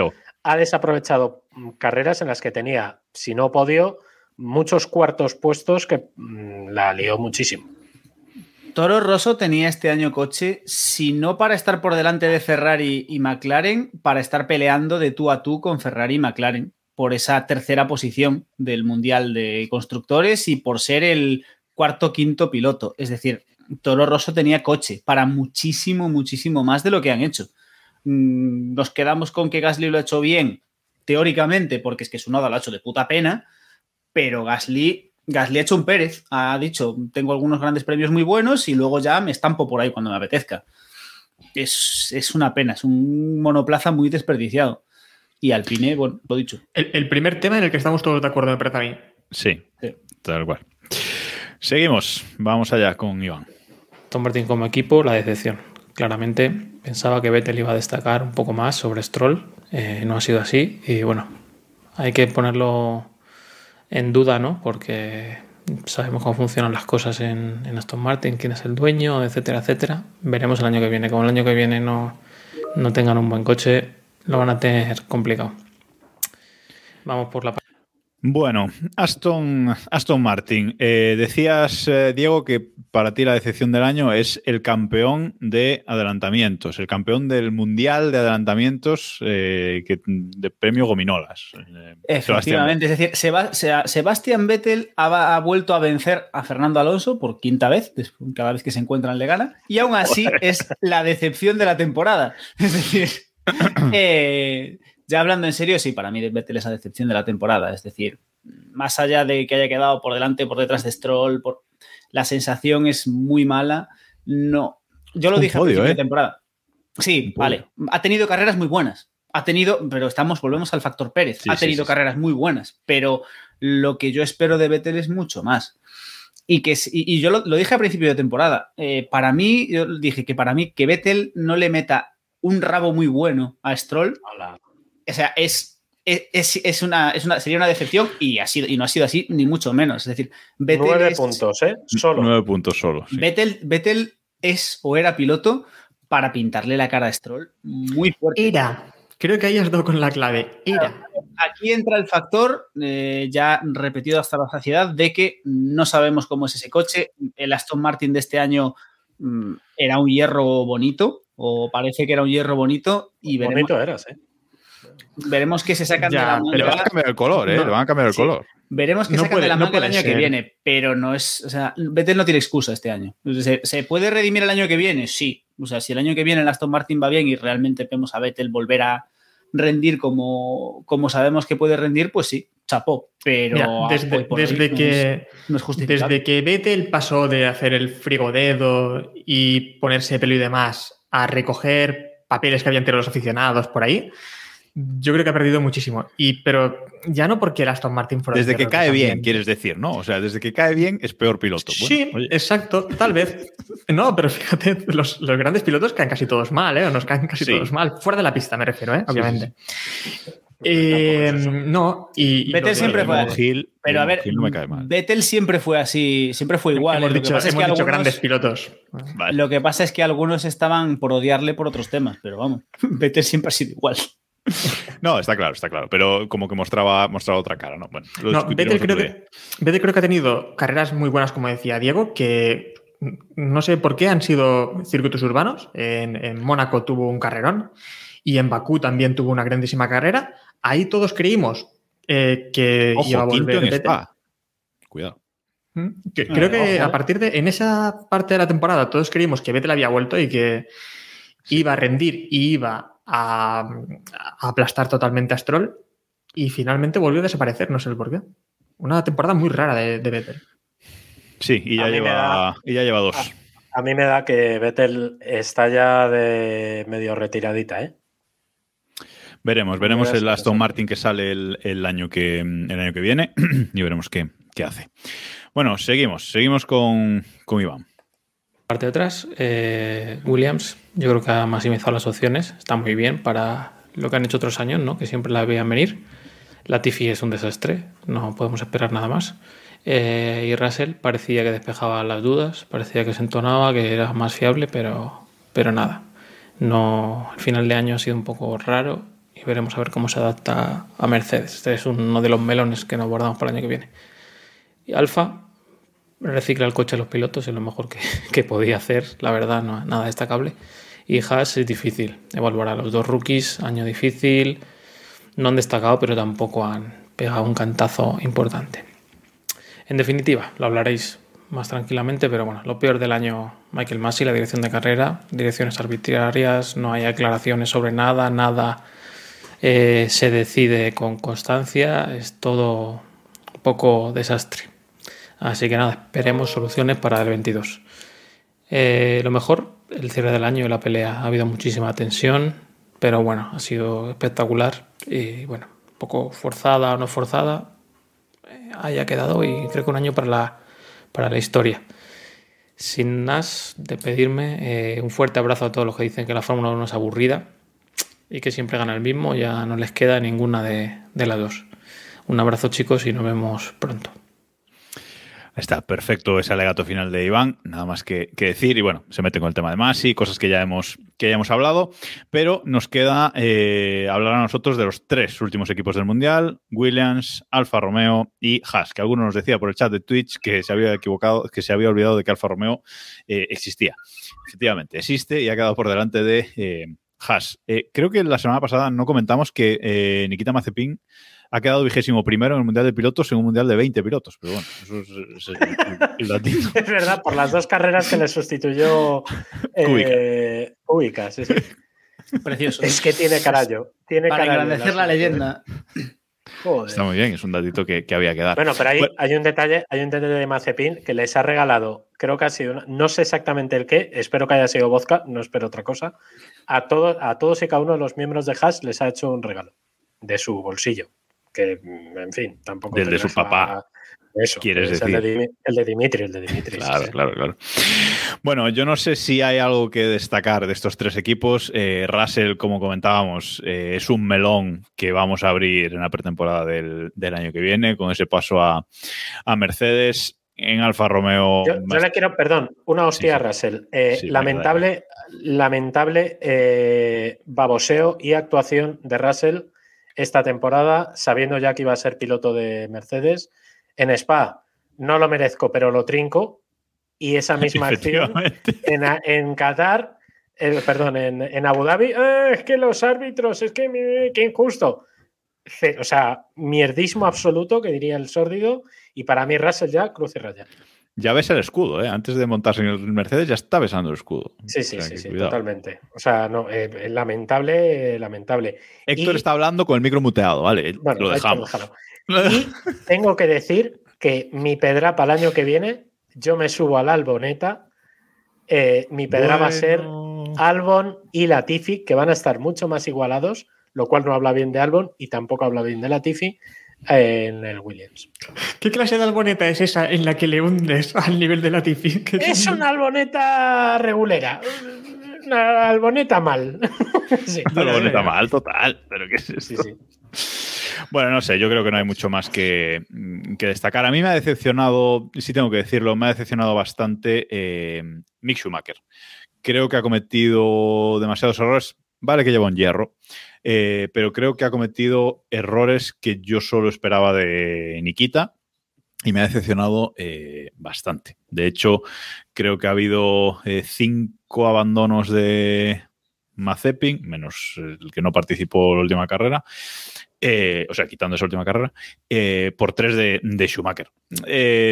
ha desaprovechado mm, carreras en las que tenía, si no podio, muchos cuartos puestos que mm, la lió muchísimo. Toro Rosso tenía este año coche, si no para estar por delante de Ferrari y McLaren, para estar peleando de tú a tú con Ferrari y McLaren por esa tercera posición del Mundial de Constructores y por ser el cuarto quinto piloto. Es decir, Toro Rosso tenía coche para muchísimo, muchísimo más de lo que han hecho. Mm, Nos quedamos con que Gasly lo ha hecho bien, teóricamente, porque es que su noda lo ha hecho de puta pena, pero Gasly, Gasly ha hecho un Pérez, ha dicho, tengo algunos grandes premios muy buenos y luego ya me estampo por ahí cuando me apetezca. Es, es una pena, es un monoplaza muy desperdiciado. Y Alpine, bueno, lo dicho. El, el primer tema en el que estamos todos de acuerdo, me parece a mí. sí, Sí. tal cual. Seguimos, vamos allá con Iván. Tom Martin como equipo, la decepción. Claramente pensaba que Vettel iba a destacar un poco más sobre Stroll. eh, no ha sido así. Y bueno, hay que ponerlo en duda, ¿no? Porque sabemos cómo funcionan las cosas en, en Aston Martin, quién es el dueño, etcétera, etcétera. Veremos el año que viene. Como el año que viene no, no tengan un buen coche, lo van a tener complicado. Vamos por la. Bueno, Aston, Aston Martin, eh, decías, eh, Diego, que para ti la decepción del año es el campeón de adelantamientos, el campeón del Mundial de Adelantamientos eh, que, de premio Gominolas. eh, Sebastián Efectivamente, es decir, Seba- Seba- Sebastián Vettel ha, ha vuelto a vencer a Fernando Alonso por quinta vez, cada vez que se encuentran le gana, y aún así <laughs> es la decepción de la temporada. Es decir, <clears throat> eh, ya hablando en serio, sí, para mí Vettel es la decepción de la temporada. Es decir, más allá de que haya quedado por delante, por detrás de Stroll, por... la sensación es muy mala. No, yo lo Un dije podio, a principio ¿eh? de temporada. Sí, vale. Ha tenido carreras muy buenas. Ha tenido, pero estamos, volvemos al factor Pérez. Sí, ha tenido sí, sí. carreras muy buenas, pero lo que yo espero de Vettel es mucho más. Y, que, y, y yo lo, lo dije a principio de temporada. eh, para mí, yo dije que para mí que Vettel no le meta un rabo muy bueno a Stroll, Hola. O sea, es, es, es- una, es una, sería una decepción y, ha sido, y no ha sido así, ni mucho menos. Es decir, Vettel Nueve es, puntos, ¿eh? Solo. Nueve puntos solo. sí. Vettel, Vettel es o era piloto para pintarle la cara a Stroll muy fuerte. Era. Creo que ahí has dado con la clave. Era. Aquí entra el factor, eh, ya repetido hasta la saciedad, de que no sabemos cómo es ese coche. El Aston Martin de este año mm, era un hierro bonito, o parece que era un hierro bonito, y veremos, Bonito eras, ¿eh? Veremos que se sacan Ya, de la pero Le manga. van a cambiar el color, ¿eh? No. Le van a cambiar el Sí. color. Veremos que No sacan puede- de la no manga el año que viene, pero no es. O sea, Vettel no tiene excusa este año. ¿Se, se puede redimir el año que viene? Sí. O sea, si el año que viene el Aston Martin va bien y realmente vemos a Vettel volver a rendir como, como sabemos que puede rendir, pues sí, chapó. Pero Mira, ah, desde, desde no que, es- no es justificable. desde que Vettel pasó de hacer el frigodedo y ponerse pelo y demás a recoger papeles que habían tirado los aficionados por ahí, yo creo que ha perdido muchísimo. Y, pero ya no porque el Aston Martin fuera Desde que cae bien, quieres decir, ¿no? O sea, desde que cae bien es peor piloto. Bueno, sí, oye, exacto, tal vez. <laughs> No, pero fíjate, los, los grandes pilotos caen casi todos mal, ¿eh? O nos caen casi Sí. todos mal. Fuera de la pista, me refiero, ¿eh? Sí, Obviamente. Eh, es no, y. Vettel lo siempre fue así. Pero a Damon ver, Hill no me cae mal. Vettel siempre fue así, siempre fue igual. Hemos Lo que dicho, pasa es que dicho algunos- grandes pilotos. Vale. Lo que pasa es que algunos estaban por odiarle por otros temas, pero vamos, <laughs> Vettel siempre ha sido igual. No, está claro, está claro. Pero como que mostraba, mostraba otra cara, ¿no? Bueno, lo No, Vettel creo, que, Vettel creo que ha tenido carreras muy buenas, como decía Diego, que no sé por qué han sido circuitos urbanos. En, en Mónaco tuvo un carrerón y en Bakú también tuvo una grandísima carrera. Ahí todos creímos eh, que Ojo, iba a volver en Vettel. Spa. Cuidado. Mm, que- creo que ojo. a partir de en esa parte de la temporada todos creímos que Vettel había vuelto y que iba a rendir y iba a, a aplastar totalmente a Stroll y finalmente volvió a desaparecer, no sé el por qué. Una temporada muy rara de, de Vettel. Sí, y ya, lleva, da- y ya lleva dos. A mí me da que Vettel está ya de medio retiradita, ¿eh? Veremos, veremos el Aston. Martin que sale el, el año que, el año que viene <clears throat> y veremos qué, qué hace. Bueno, seguimos, seguimos con, con Iván. Parte de atrás, eh, Williams, yo creo que ha maximizado las opciones, está muy bien para lo que han hecho otros años, ¿no? que siempre la veían venir. Latifi es un desastre, no podemos esperar nada más. Eh, y Russell parecía que despejaba las dudas, parecía que se entonaba, que era más fiable, pero, pero nada. No, el final de año ha sido un poco raro y veremos a ver cómo se adapta a Mercedes. Este es uno de los melones que nos guardamos para el año que viene. Y Alfa, recicla el coche de los pilotos, es lo mejor que, <laughs> que podía hacer, la verdad, no, nada destacable. Y Haas es difícil evaluar a los dos rookies, año difícil, no han destacado, pero tampoco han pegado un cantazo importante. En definitiva, lo hablaréis más tranquilamente, pero bueno, lo peor del año, Michael Massey, la dirección de carrera, direcciones arbitrarias, no hay aclaraciones sobre nada, nada eh, se decide con constancia, es todo un poco desastre. Así que nada, esperemos soluciones para el 22. Eh, lo mejor, el cierre del año y la pelea. Ha habido muchísima tensión, pero bueno, ha sido espectacular y bueno, un poco forzada o no forzada, eh, haya quedado y creo que un año para la, para la historia. Sin más de pedirme, eh, un fuerte abrazo a todos los que dicen que la Fórmula 1 es aburrida y que siempre gana el mismo, ya no les queda ninguna de, de las dos. Un abrazo chicos y nos vemos pronto. Está perfecto ese alegato final de Iván, nada más que, decir. Y bueno, se mete con el tema de Masi, cosas que ya hemos, que ya hemos hablado. Pero nos queda eh, hablar a nosotros de los tres últimos equipos del Mundial: Williams, Alfa Romeo y Haas. Que alguno nos decía por el chat de Twitch que se había equivocado, que se había olvidado de que Alfa Romeo eh, existía. Efectivamente, existe y ha quedado por delante de eh, Haas. Creo que la semana pasada no comentamos que Nikita Mazepin ha quedado vigésimo primero en el Mundial de Pilotos en un Mundial de 20 pilotos. Pero bueno, eso es, es <laughs> el, el datito. Es verdad, por las dos carreras que le sustituyó eh, Kubica, sí, sí. Precioso. Es que tiene carallo. Tiene Para carallo, engrandecer la leyenda. Joder. Está muy bien, es un datito que, que había que dar. Bueno, pero hay, Bueno. hay un detalle, hay un detalle de Mazepin que les ha regalado, creo que ha sido, una- no sé exactamente el qué, espero que haya sido vodka, no espero otra cosa. A, todo- a todos y cada uno de los miembros de Haas les ha hecho un regalo de su bolsillo. Que, en fin, tampoco. Del de su papá, Eso, quieres es decir. El de, el de Dimitri, el de Dimitri. Claro, sí. claro, claro. Bueno, yo no sé si hay algo que destacar de estos tres equipos. Eh, Russell, como comentábamos, eh, es un melón que vamos a abrir en la pretemporada del, del año que viene, con ese paso a, a Mercedes. En Alfa Romeo. Yo, le quiero, perdón, una hostia Sí, sí. a Russell. Eh, lamentable, lamentable baboseo y actuación de Russell esta temporada, sabiendo ya que iba a ser piloto de Mercedes. En Spa no lo merezco, pero lo trinco. Y esa <laughs> misma acción en, en Qatar, eh, perdón, en, en Abu Dhabi, "Ah, es que los árbitros, es que qué injusto. O sea, mierdismo absoluto, que diría el sórdido, y para mí Russell ya cruz y raya. Ya ves el escudo, ¿eh? Antes de montarse en el Mercedes ya está besando el escudo. Sí, O sí, sea sí, sí, totalmente. O sea, no, eh, lamentable, eh, lamentable. Héctor Y- está hablando con el micro muteado, ¿vale? Bueno, Lo dejamos. <laughs> Y tengo que decir que mi pedra para el año que viene, yo me subo a la alboneta. eh, mi pedra va a ser. Albon y Latifi, que van a estar mucho más igualados, lo cual no habla bien de Albon y tampoco habla bien de Latifi en el Williams. ¿Qué clase de alboneta es esa en la que le hundes al nivel de Latifi? ¿Qué- Es una alboneta regulera. Una alboneta mal. <laughs> sí, lo está mal, total. Pero ¿qué es esto? sí, sí. Bueno, no sé, yo creo que no hay mucho más que, que destacar. A mí me ha decepcionado, sí tengo que decirlo, me ha decepcionado bastante eh, Mick Schumacher. Creo que ha cometido demasiados errores. Vale que lleva un hierro, eh, pero creo que ha cometido errores que yo solo esperaba de Nikita. y me ha decepcionado eh, bastante. De hecho, creo que ha habido eh, cinco abandonos de Mazepin, menos el que no participó en la última carrera, o sea, quitando esa última carrera, por tres de, Schumacher.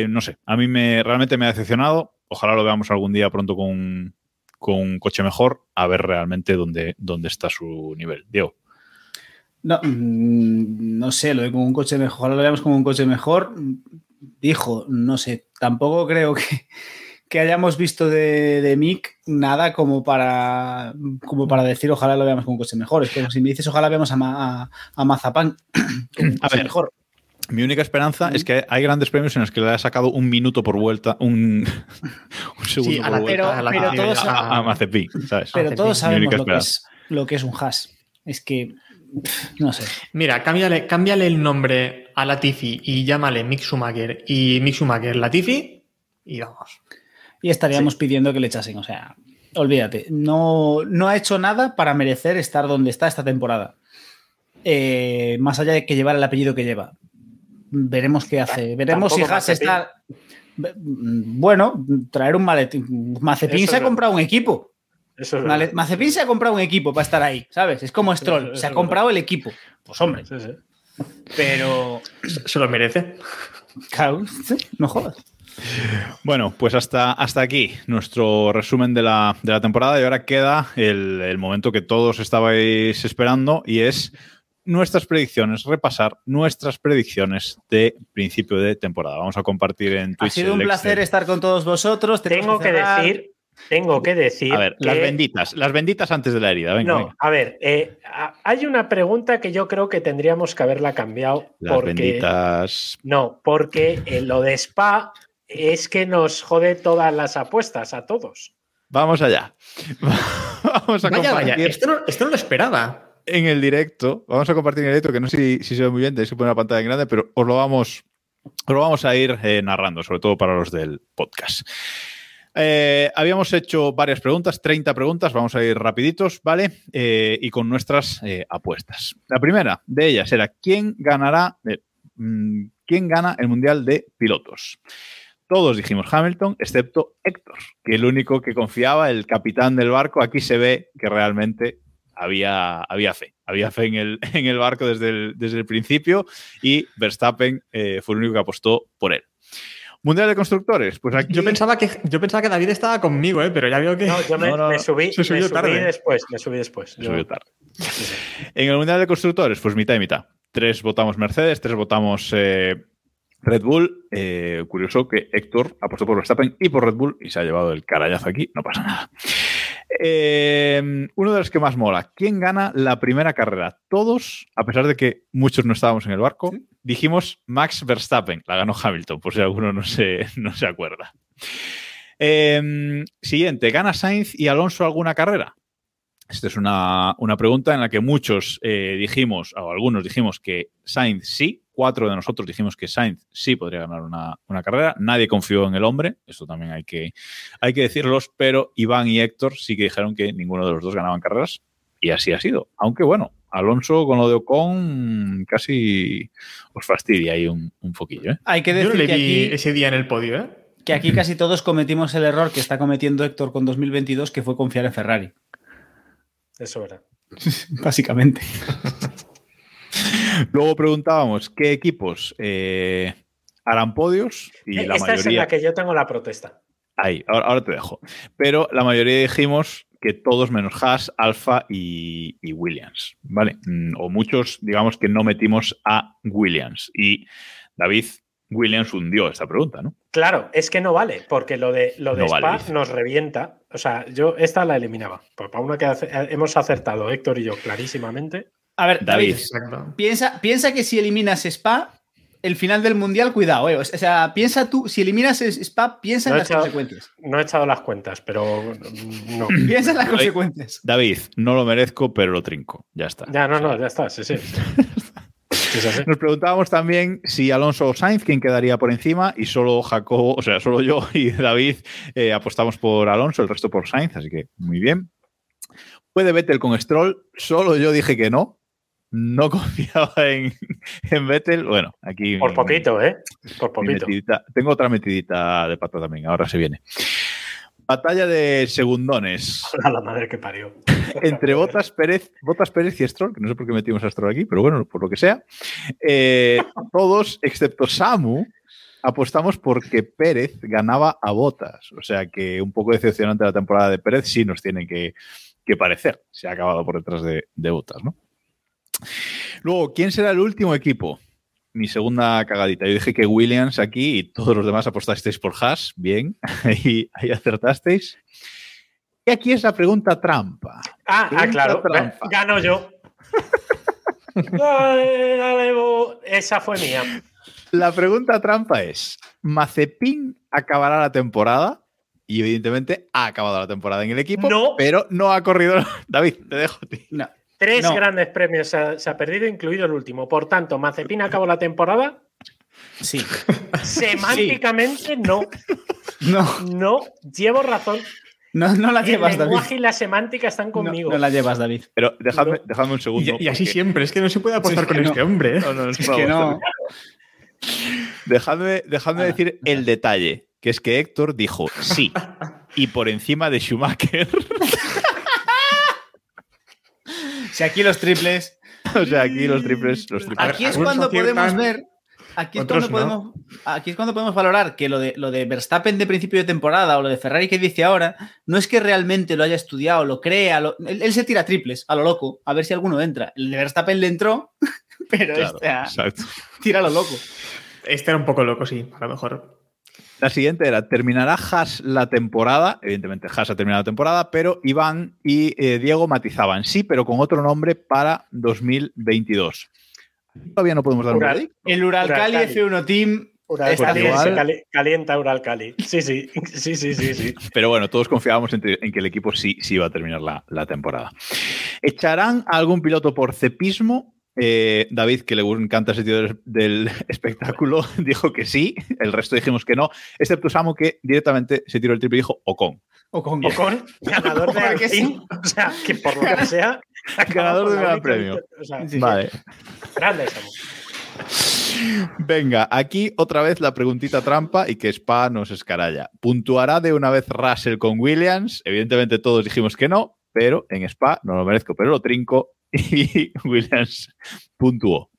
No sé, a mí me, realmente me ha decepcionado. Ojalá lo veamos algún día pronto con, con un coche mejor, a ver realmente dónde, dónde está su nivel. Diego. No, mm, no sé, lo de con un coche mejor, ojalá lo veamos con un coche mejor. Dijo, no sé, tampoco creo que, que hayamos visto de, de Mick nada como para, como para decir ojalá lo veamos con un coche mejor. Es como si me dices ojalá veamos a, Ma- a, a Mazapán <clears throat> con un A coche ver, mejor. Mi única esperanza es que hay grandes premios en los que le ha sacado un minuto por vuelta, un, <laughs> un segundo Sí, a por la, vuelta Pero- a la- pero a- todos- a, a Mazepin, ¿sabes? Pero todos sabemos lo que, es, lo que es un hash. Es que, no sé. Mira, cámbiale, cámbiale el nombre a Latifi y llámale Mick Schumacher y Mick Schumacher Latifi y vamos. Y estaríamos pidiendo que le echasen. O sea, olvídate. No, no ha hecho nada para merecer estar donde está esta temporada. Eh, más allá de que llevar el apellido que lleva. Veremos qué hace. Veremos si Haas está. Bueno, traer un maletín. Mazepin Eso se ha comprado un equipo. Eso es. Mazepin se ha comprado un equipo para estar ahí, ¿sabes? Es como Stroll. Eso- Se ha comprado el equipo. Pues hombre, Sí, sí. pero. Se lo merece. Claro, sí, no jodas. Bueno, pues hasta, hasta aquí nuestro resumen de la, de la temporada y ahora queda el, el momento que todos estabais esperando y es nuestras predicciones, repasar nuestras predicciones de principio de temporada. Vamos a compartir en Twitch. Ha sido un placer Excel. estar con todos vosotros. Tenemos Tengo que decir, tengo que decir. A ver, las benditas, las benditas antes de la herida. Venga, No, venga. a ver, eh, a- hay una pregunta que yo creo que tendríamos que haberla cambiado. Las porque, benditas. No, porque eh, lo de Spa es que nos jode todas las apuestas a todos. Vamos allá. <laughs> Vamos a Vaya, esto no, esto no lo esperaba. en el directo. Vamos a compartir en el directo, que no sé si, si se ve muy bien, tenéis que poner la pantalla en grande, pero os lo vamos, os lo vamos a ir eh, narrando, sobre todo para los del podcast. Eh, habíamos hecho varias preguntas, 30 preguntas, vamos a ir rapiditos, ¿vale? Eh, y con nuestras eh, apuestas. La primera de ellas era ¿quién ganará, mm, quién gana el Mundial de Pilotos? Todos dijimos Hamilton, excepto Héctor, que el único que confiaba, el capitán del barco, aquí se ve que realmente había, había fe. Había fe en el, <laughs> en el barco desde el, desde el principio y Verstappen fue el único que apostó por él. Mundial de constructores, pues aquí Yo pensaba que, yo pensaba que David estaba conmigo, ¿eh? pero ya veo que. No, yo me, No, no, me subí, se me subió subí tarde. después, me subí después. Yo- subió tarde. En el Mundial de Constructores, pues mitad y mitad. Tres votamos Mercedes, tres votamos eh, Red Bull. Eh, curioso que Héctor apostó por Verstappen y por Red Bull y se ha llevado el carayazo aquí, no pasa nada. Eh, uno de los que más mola. ¿Quién gana la primera carrera? Todos, a pesar de que muchos no estábamos en el barco, dijimos Max Verstappen. La ganó Hamilton, por si alguno no se, no se acuerda. Eh, siguiente, ¿gana Sainz y Alonso alguna carrera? Esta es una, una pregunta en la que muchos eh, dijimos, o algunos dijimos que Sainz sí, cuatro de nosotros dijimos que Sainz sí podría ganar una, una carrera. Nadie confió en el hombre, eso también hay que, hay que decirlos, pero Iván y Héctor sí que dijeron que ninguno de los dos ganaban carreras y así ha sido. Aunque bueno, Alonso con lo de Ocon casi os fastidia ahí un, un foquillo. ¿eh? Hay que Yo no decir le que vi aquí, ese día en el podio, ¿eh? que aquí casi todos cometimos el error que está cometiendo Héctor con 2022, que fue confiar en Ferrari. Eso era. <laughs> Básicamente. <laughs> Luego preguntábamos qué equipos eh, harán podios y Eh, la Esta es en mayoría... la que yo tengo la protesta. Ahí, ahora, ahora te dejo. Pero la mayoría dijimos que todos menos Haas, Alfa y, y Williams, ¿vale? Mm, O muchos, digamos que no metimos a Williams. Y David Williams hundió esta pregunta, ¿no? Claro, es que no vale, porque lo de, lo de No Spa vale, nos revienta. O sea, yo esta la eliminaba. Pues para una que hace- hemos acertado Héctor y yo clarísimamente. A ver, David. David, piensa, piensa que si eliminas Spa, el final del mundial, cuidado, eh. O sea, piensa tú, si eliminas Spa, piensa No en las echado- consecuencias. No he echado las cuentas, pero mm, no. <clears throat> Piensa en las consecuencias. David, no lo merezco, pero lo trinco. Ya está. Ya, no, no, ya está, <laughs> sí, sí. Nos preguntábamos también si Alonso o Sainz, quién quedaría por encima, y solo Jacobo, o sea, solo yo y David eh, apostamos por Alonso, el resto por Sainz, así que muy bien. ¿Puede Vettel con Stroll? Solo yo dije que no. No <laughs> confiaba en, en Vettel, bueno, aquí. Por poquito, ¿eh? Por mi poquito. metidita- tengo otra metidita de pato también, ahora se viene. Batalla de segundones <laughs> A la madre que parió. <laughs> entre Botas Pérez, Botas Pérez y Stroll, que no sé por qué metimos a Stroll aquí, pero bueno, por lo que sea. eh, todos, excepto Samu, apostamos porque Pérez ganaba a Botas. O sea que un poco decepcionante la temporada de Pérez sí nos tiene que, que parecer. Se ha acabado por detrás de, de Botas, ¿no? Luego, ¿quién será el último equipo? Mi segunda cagadita. Yo dije que Williams aquí y todos los demás apostasteis por Haas. Bien, <laughs> ahí, ahí acertasteis. Y aquí es la pregunta trampa. Ah, ah, claro. trampa. Gano yo. Dale, dale, Bo. Esa fue mía. La pregunta trampa es: ¿Mazepin acabará la temporada? Y evidentemente ha acabado la temporada en el equipo, No. pero no ha corrido. <laughs> David, te dejo a ti. No. Tres No. grandes premios se ha, se ha perdido, incluido el último. Por tanto, Mazepin acabó la temporada. Sí. Semánticamente, no. No, No, llevo razón. no, no la El llevas, David. lenguaje y la semántica están No, conmigo. no la llevas, David. Pero dejadme, No. dejadme un segundo. Y, y así porque- siempre, es que no se puede apostar Sí, es con este hombre. ¿eh? No, no, no, Es que no. no. Dejadme, dejadme Ah. decir el detalle, que es que Héctor dijo sí. Y por encima de Schumacher. <laughs> <laughs> Si aquí los triples. <laughs> o sea, aquí los triples. Los triples. Aquí es cuando podemos ver. Aquí es, otros cuando podemos, aquí es cuando podemos valorar que lo de, lo de Verstappen de principio de temporada o lo de Ferrari que dice ahora, no es que realmente lo haya estudiado, lo crea, lo- él, él se tira triples a lo loco, a ver si alguno entra. El de Verstappen le entró, <laughs> pero Claro, este ah, exacto. tira a lo loco. Este era un poco loco, sí, a lo mejor. La siguiente era, ¿terminará Haas la temporada? Evidentemente Haas ha terminado la temporada, pero Iván y eh, Diego matizaban, sí, pero con otro nombre para 2022. Todavía no podemos dar un Ural. veredicto. El Uralcali Uralcali. F1 Team Uralcali Pues igual- calienta Uralcali. Sí, sí, <laughs> sí, sí, sí, sí. Pero bueno, todos confiábamos en, en que el equipo sí, sí iba a terminar la, la temporada. ¿Echarán a algún piloto por cepismo? Eh, David, que le encanta ese tío del, del <laughs> espectáculo, <laughs> dijo que sí. El resto dijimos que no, excepto Samu, que directamente se tiró el triple y dijo Ocon. o con Ocon, ganador <laughs> de. Alpine. O sea, que por lo que sea. Ganador de la gran premio. victoria. O sea, Sí. Vale. grande Samu. Venga, aquí otra vez la preguntita trampa y que Spa nos escaralla. ¿Puntuará de una vez Russell con Williams? Evidentemente todos dijimos que no, pero en Spa no lo merezco, pero lo trinco <laughs> y Williams puntuó.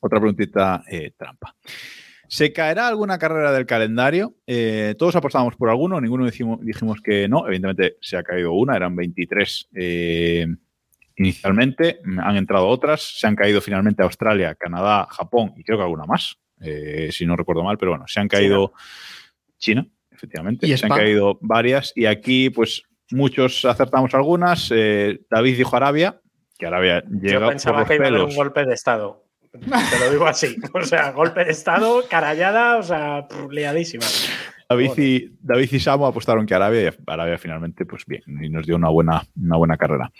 Otra preguntita eh, trampa. ¿Se caerá alguna carrera del calendario? Eh, todos apostábamos por alguno, ninguno dijimos, dijimos que no. Evidentemente se ha caído una, eran 23 eh, inicialmente, han entrado otras, se han caído finalmente Australia, Canadá, Japón y creo que alguna más, si no recuerdo mal, pero bueno, se han caído China, efectivamente, Y se han caído varias y aquí pues muchos acertamos algunas. David dijo Arabia, que Arabia Yo llega por pensaba que iba a haber un golpe de Estado. Te lo digo así. O sea, golpe de Estado, carallada, o sea, liadísima. David y, David y Samu apostaron que Arabia y Arabia finalmente, pues bien, y nos dio una buena, una buena carrera.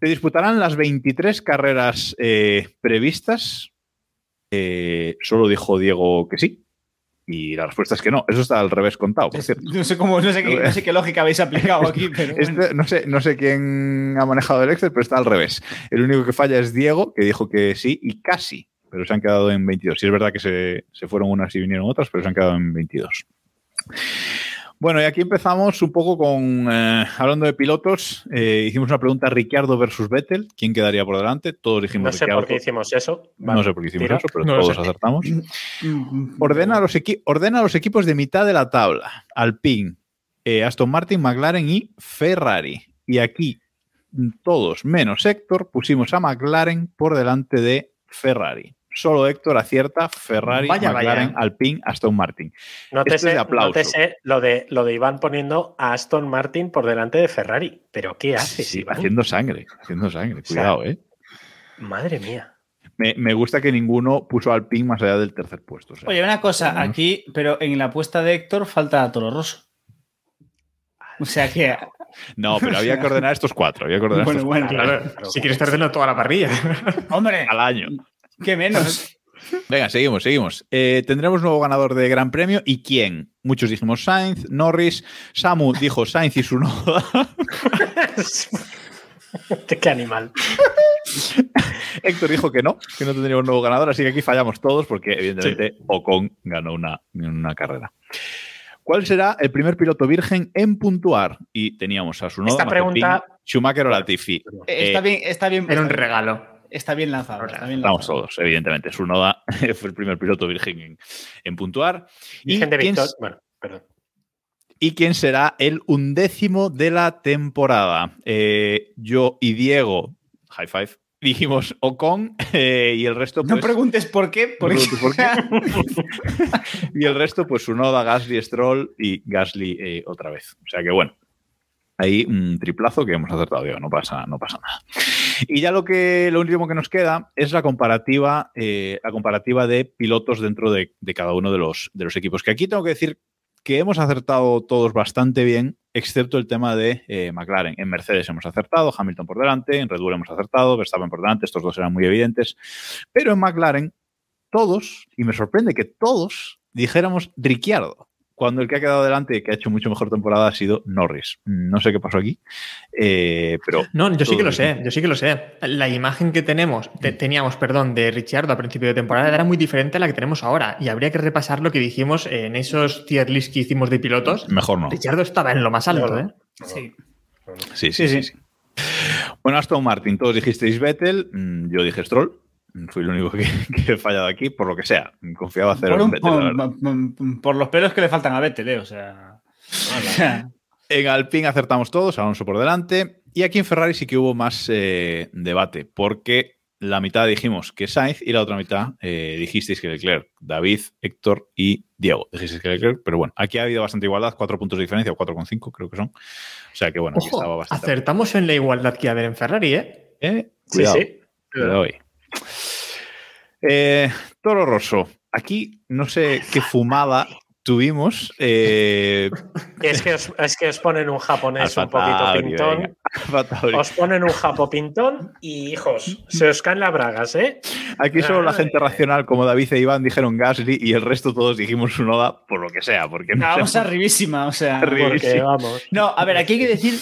Se disputarán las 23 carreras eh, previstas. Eh, solo dijo Diego que sí. Y la respuesta es que no. Eso está al revés contado, por cierto. No sé, cómo, no, sé qué, no sé qué lógica habéis aplicado aquí, <laughs> pero bueno. Este- no, sé, no sé quién ha manejado el Excel, pero está al revés. El único que falla es Diego, que dijo que sí y casi, pero se han quedado en 22. Sí es verdad que se, se fueron unas y vinieron otras, pero se han quedado en 22. Bueno, y aquí empezamos un poco con, eh, hablando de pilotos, eh, hicimos una pregunta Ricciardo versus Vettel, ¿quién quedaría por delante? Todos dijimos No sé Ricciardo. por qué hicimos eso. No sé por qué hicimos tira. eso, pero No todos acertamos. Mm, Ordena los, equi- ordena los equipos de mitad de la tabla. Alpine, eh, Aston Martin, McLaren y Ferrari. Y aquí mm, todos, menos Héctor, pusimos a McLaren por delante de Ferrari. Solo Héctor acierta Ferrari, Vaya, McLaren, vaya. Alpine, Aston Martin. No te, Esto es sé, de aplauso. no te sé lo de, lo de Iván poniendo a Aston Martin por delante de Ferrari. ¿Pero qué haces, Sí, Iván? haciendo sangre, haciendo sangre. sea, Cuidado, ¿eh? Madre mía. Me, me gusta que ninguno puso a Alpine más allá del tercer puesto. o sea, Oye, una cosa, aquí, pero en la apuesta de Héctor falta Toro Rosso. O sea que. No, pero había que ordenar estos cuatro. Había que ordenar Bueno, estos bueno, Claro, claro. si quieres estar ordenando toda la parrilla. ¡Hombre! cuatro al año. ¿Qué menos? <laughs> Venga, seguimos, seguimos. Eh, tendremos nuevo ganador de Gran Premio. ¿Y quién? Muchos dijimos Sainz, Norris. Samu dijo Sainz y su noda. <laughs> Qué animal. <laughs> Héctor dijo que no, que no tendríamos un nuevo ganador, así que aquí fallamos todos porque evidentemente Ocon ganó una, una carrera. ¿Cuál será el primer piloto virgen en puntuar? Y teníamos a su Esta pregunta- Schumacher o Latifi. Está Eh, bien, está bien. Era un regalo. Está bien lanzado. Está bien Estamos lanzado. todos, evidentemente. Sunoda <laughs> fue el primer piloto virgen en, en puntuar. ¿Y de quién. Bueno, perdón. y quién será el undécimo de la temporada? Eh, yo y Diego, high five, dijimos Ocon <laughs> eh, y el resto No pues, preguntes por qué. no Porque... preguntes por qué. <laughs> y el resto, pues Sunoda, Gasly, Stroll y Gasly eh, otra vez. O sea que bueno, ahí un triplazo que hemos acertado, Diego, no pasa, no pasa nada. Y ya lo que lo último que nos queda es la comparativa, eh, la comparativa de pilotos dentro de, de cada uno de los, de los equipos. Que aquí tengo que decir que hemos acertado todos bastante bien, excepto el tema de eh, McLaren. En Mercedes hemos acertado, Hamilton por delante, en Red Bull hemos acertado, Verstappen por delante, estos dos eran muy evidentes. Pero en McLaren, todos, y me sorprende que todos dijéramos Ricciardo, cuando el que ha quedado delante, que ha hecho mucho mejor temporada, ha sido Norris. No sé qué pasó aquí, eh, pero No, yo sí que lo sé, yo sí que lo sé. La imagen que tenemos, te- teníamos, perdón, de Ricciardo a principio de temporada era muy diferente a la que tenemos ahora. Y habría que repasar lo que dijimos en esos tier lists que hicimos de pilotos. mejor no. Ricciardo estaba en lo más alto. ¿eh? Sí. Sí, sí, sí. Sí, sí. sí. Bueno, Aston Martin, todos dijisteis Vettel, mm, yo dije Stroll. Fui el único que, <laughs> que he fallado aquí, por lo que sea. Confiaba hacer Por, un Vettel. la verdad. por- por- los pelos que le faltan a Vettel, eh, o sea. En Alpine acertamos todos, Alonso por delante. Y aquí en Ferrari sí que hubo más eh, debate, porque la mitad dijimos que Sainz y la otra mitad eh, dijisteis que Leclerc, David, Héctor y Diego. Dijisteis que Leclerc, pero bueno, aquí ha habido bastante igualdad, cuatro puntos de diferencia, o 4,5 creo que son. O sea que bueno, aquí estaba bastante. acertamos en la igualdad que iba a haber en Ferrari, ¿eh? Eh, Sí, cuidado, sí. cuidado ahí. Eh, Toro Rosso, aquí no sé qué fumada tuvimos. eh, <laughs> Es que os, es que os ponen un japonés Alfa un poquito pintón. venga. Os ponen un japo pintón y, hijos, se os caen las bragas, ¿eh? Aquí solo la gente racional como David e Iván dijeron Gasly y el resto todos dijimos Sunoda por lo que sea, porque no Vamos sé- arribísima, o sea. Porque, vamos. No, a ver, aquí hay que decir,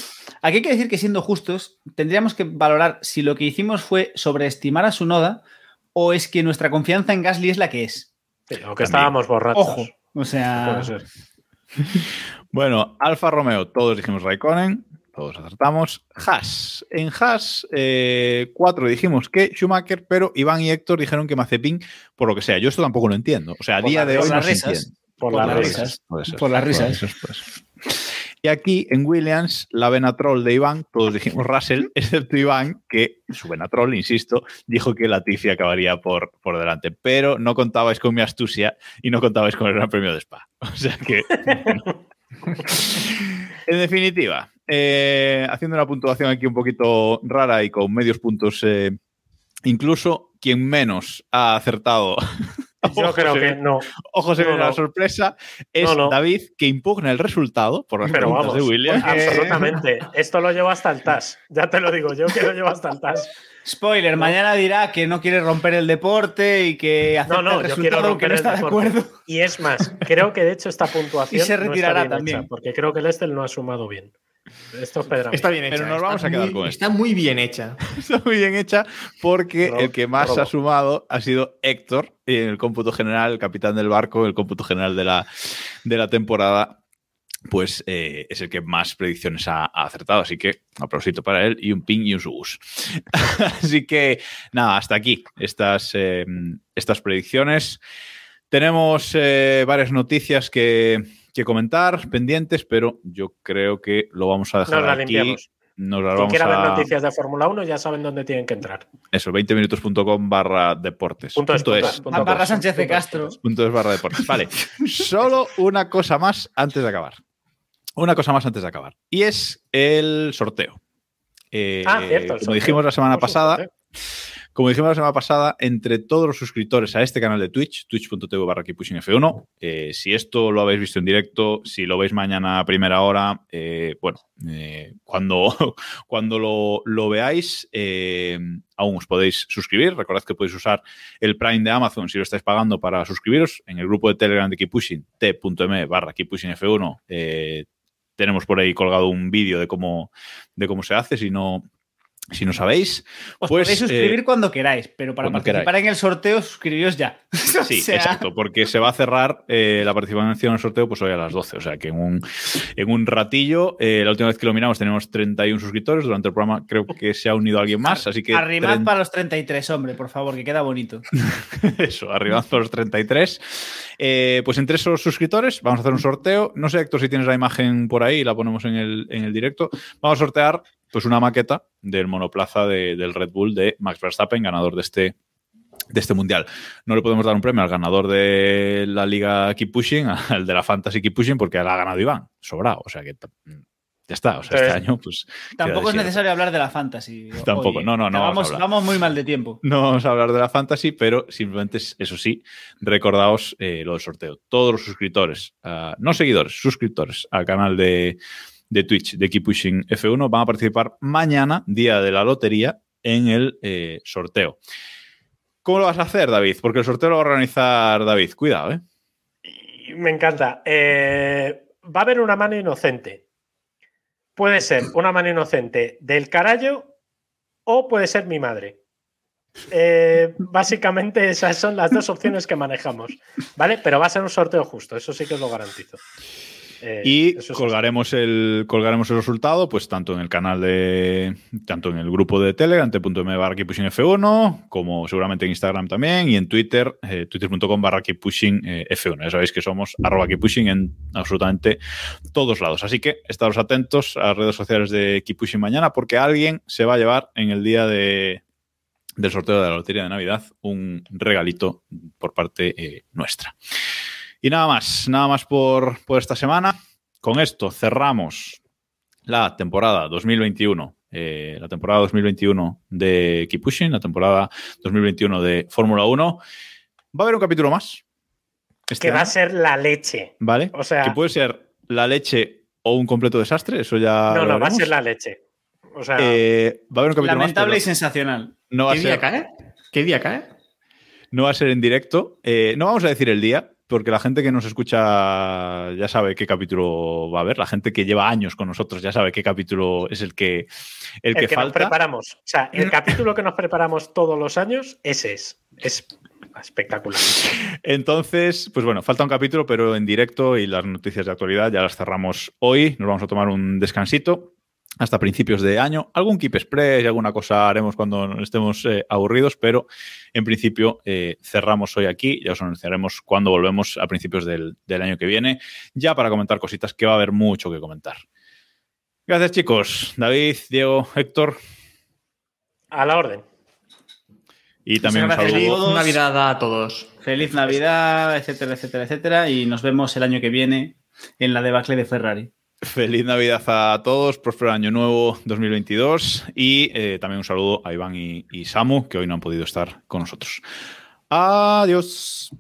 aquí hay que decir que siendo justos, tendríamos que valorar si lo que hicimos fue sobreestimar a su noda o es que nuestra confianza en Gasly es la que es. O que estábamos borrachos. Ojo. O sea, <laughs> Puede ser. <laughs> Bueno, Alfa Romeo, todos dijimos Raikkonen, todos acertamos. Haas, en Haas, eh, cuatro dijimos que Schumacher, pero Iván y Héctor dijeron que Mazepin, por lo que sea. Yo esto tampoco lo entiendo. O sea, a Por día las de hoy risas. no se risas. entiende. Por, Por las las risas. Por las risas. Y aquí en Williams, la Venatrol de Iván, todos dijimos Russell, <laughs> excepto Iván, que su Venatrol, insisto, dijo que Latifi acabaría por, por delante. Pero no contabais con mi astucia y no contabais con el Gran Premio de Spa. <laughs> O sea que. bueno. <laughs> en definitiva, eh, haciendo una puntuación aquí un poquito rara y con medios puntos, eh, incluso quien menos ha acertado. Yo Ojo, creo que no. Ojo, se No, ve la no. sorpresa. Es No, no. David que impugna el resultado por las Pero preguntas vamos, de William. absolutamente. Esto lo llevo hasta el TAS. Ya te lo digo yo que lo llevo hasta el TAS. spoiler, mañana dirá que no quiere romper el deporte y que acepta No, no, el yo que romper no el está de deporte. acuerdo. Y es más, creo que de hecho esta puntuación <laughs> Y se no está retirará bien también. hecha, porque creo que el Estel no ha sumado bien. Esto es Pedro. Está bien hecha. Pero nos está vamos a quedar muy- con esto. Está muy bien hecha. <laughs> Está muy bien hecha porque el que más robo. ha sumado ha sido Héctor en el cómputo general, el capitán del barco, el cómputo general de la, de la temporada. Pues eh, es el que más predicciones ha, ha acertado. Así que aplausito para él y un ping y un subus. <laughs> así que nada, hasta aquí estas, eh, estas predicciones. Tenemos eh, varias noticias que, que comentar pendientes, pero yo creo que lo vamos a dejar Nos la aquí. limpiamos. Nos las Quien quiera ver a... noticias de Fórmula 1 ya saben dónde tienen que entrar. Eso, 20minutos.com barra deportes. Punto es, Punto punto es. es, punto Barra Sánchez de Castro. punto es. Barra deportes. Vale. <laughs> Solo una cosa más antes de acabar. Una cosa más antes de acabar. Y es el sorteo. Eh, Ah, cierto. el Como sorteo. dijimos la semana pasada, supuesto. Como dijimos la semana pasada, entre todos los suscriptores a este canal de Twitch, twitch.tv barra F1, eh, si esto lo habéis visto en directo, si lo veis mañana a primera hora, eh, bueno, eh, cuando, <laughs> cuando lo, lo veáis, aún os podéis suscribir. Recordad que podéis usar el Prime de Amazon si lo estáis pagando para suscribiros. En el grupo de Telegram de Keep t.me barra Keep Pushing F1, eh, tenemos por ahí colgado un vídeo de cómo, de cómo se hace. Si no, Si no sabéis, Os pues. podéis suscribir eh, cuando queráis, pero para participar en el sorteo, suscribíos ya. <laughs> O Sí, sea, exacto, porque se va a cerrar eh, la participación en el sorteo pues hoy a las 12, o sea que en un, en un ratillo, eh, la última vez que lo miramos teníamos 31 suscriptores, durante el programa creo que se ha unido alguien más, así que Arrimad para los 33, hombre, por favor, que queda bonito. <laughs> eso, arribando a los 33. Eh, pues entre esos suscriptores vamos a hacer un sorteo, no sé Héctor si tienes la imagen por ahí, la ponemos en el, en el directo, vamos a sortear pues una maqueta del monoplaza de- del Red Bull de Max Verstappen, ganador de este de este mundial. No le podemos dar un premio al ganador de la liga Keep Pushing, <laughs> al de la Fantasy Keep Pushing, porque la ha ganado Iván, sobrado. O sea que ya está. O sea, este año, pues. Tampoco es necesario hablar de la fantasy. <laughs> Tampoco, no, no, no vamos Vamos, muy mal de tiempo. No vamos a hablar de la fantasy, pero simplemente, es- eso sí, recordaos eh, lo del sorteo. Todos los suscriptores, ah, no seguidores, suscriptores al canal de, de Twitch de Keep Pushing F1 van a participar mañana, día de la lotería, en el eh, sorteo. ¿Cómo lo vas a hacer, David? Porque el sorteo lo va a organizar David. Cuidado, ¿eh? Me encanta. Eh, va a haber una mano inocente. Puede ser una mano inocente del carallo o puede ser mi madre. Eh, básicamente esas son las dos opciones que manejamos. ¿Vale? Pero va a ser un sorteo justo, eso sí que os lo garantizo. Eh, Y colgaremos el, colgaremos el resultado, pues tanto en el canal de. tanto en el grupo de Telegram, t.m barra keeppushing F1, como seguramente en Instagram también, y en Twitter, eh, twitter.com barra eh, F1. Ya sabéis que somos arroba keeppushing en absolutamente todos lados. Así que estaros atentos a las redes sociales de Keeppushing mañana, porque alguien se va a llevar en el día de, del sorteo de la Lotería de Navidad un regalito por parte eh, nuestra. Y nada más, nada más por, por esta semana. Con esto cerramos la temporada 2021, eh, la temporada 2021 de Keep Pushing, la temporada 2021 de Fórmula 1. Va a haber un capítulo más. este Que va a ser la leche. ¿Vale? o sea- que puede ser la leche o un completo desastre, eso ya. No, lo no, va a ser la leche. O sea, Eh, va a haber un capítulo Lamentable y más. sensacional. No va, a ¿Qué día ser, cae? ¿Qué día cae? no va a ser en directo. Eh, no vamos a decir el día, porque la gente que nos escucha ya sabe qué capítulo va a haber. La gente que lleva años con nosotros ya sabe qué capítulo es el que, el el que, que, nos falta. preparamos. O sea, el capítulo que nos preparamos todos los años, ese es. Es espectacular. Entonces, pues bueno, falta un capítulo, pero en directo y las noticias de actualidad ya las cerramos hoy. Nos vamos a tomar un descansito hasta principios de año. Algún Keep Express y alguna cosa haremos cuando estemos eh, aburridos, pero en principio eh, cerramos hoy aquí. Ya os anunciaremos cuando volvemos a principios del, del año que viene, ya para comentar cositas que va a haber mucho que comentar. Gracias, chicos. David, Diego, Héctor. A la orden. Y también un saludo. Feliz Navidad a todos. Feliz Navidad, etcétera, etcétera, etcétera. Y nos vemos el año que viene en la debacle de Ferrari. Feliz Navidad a todos, próspero año nuevo 2022 y eh, también un saludo a Iván y, y Samu que hoy no han podido estar con nosotros. Adiós.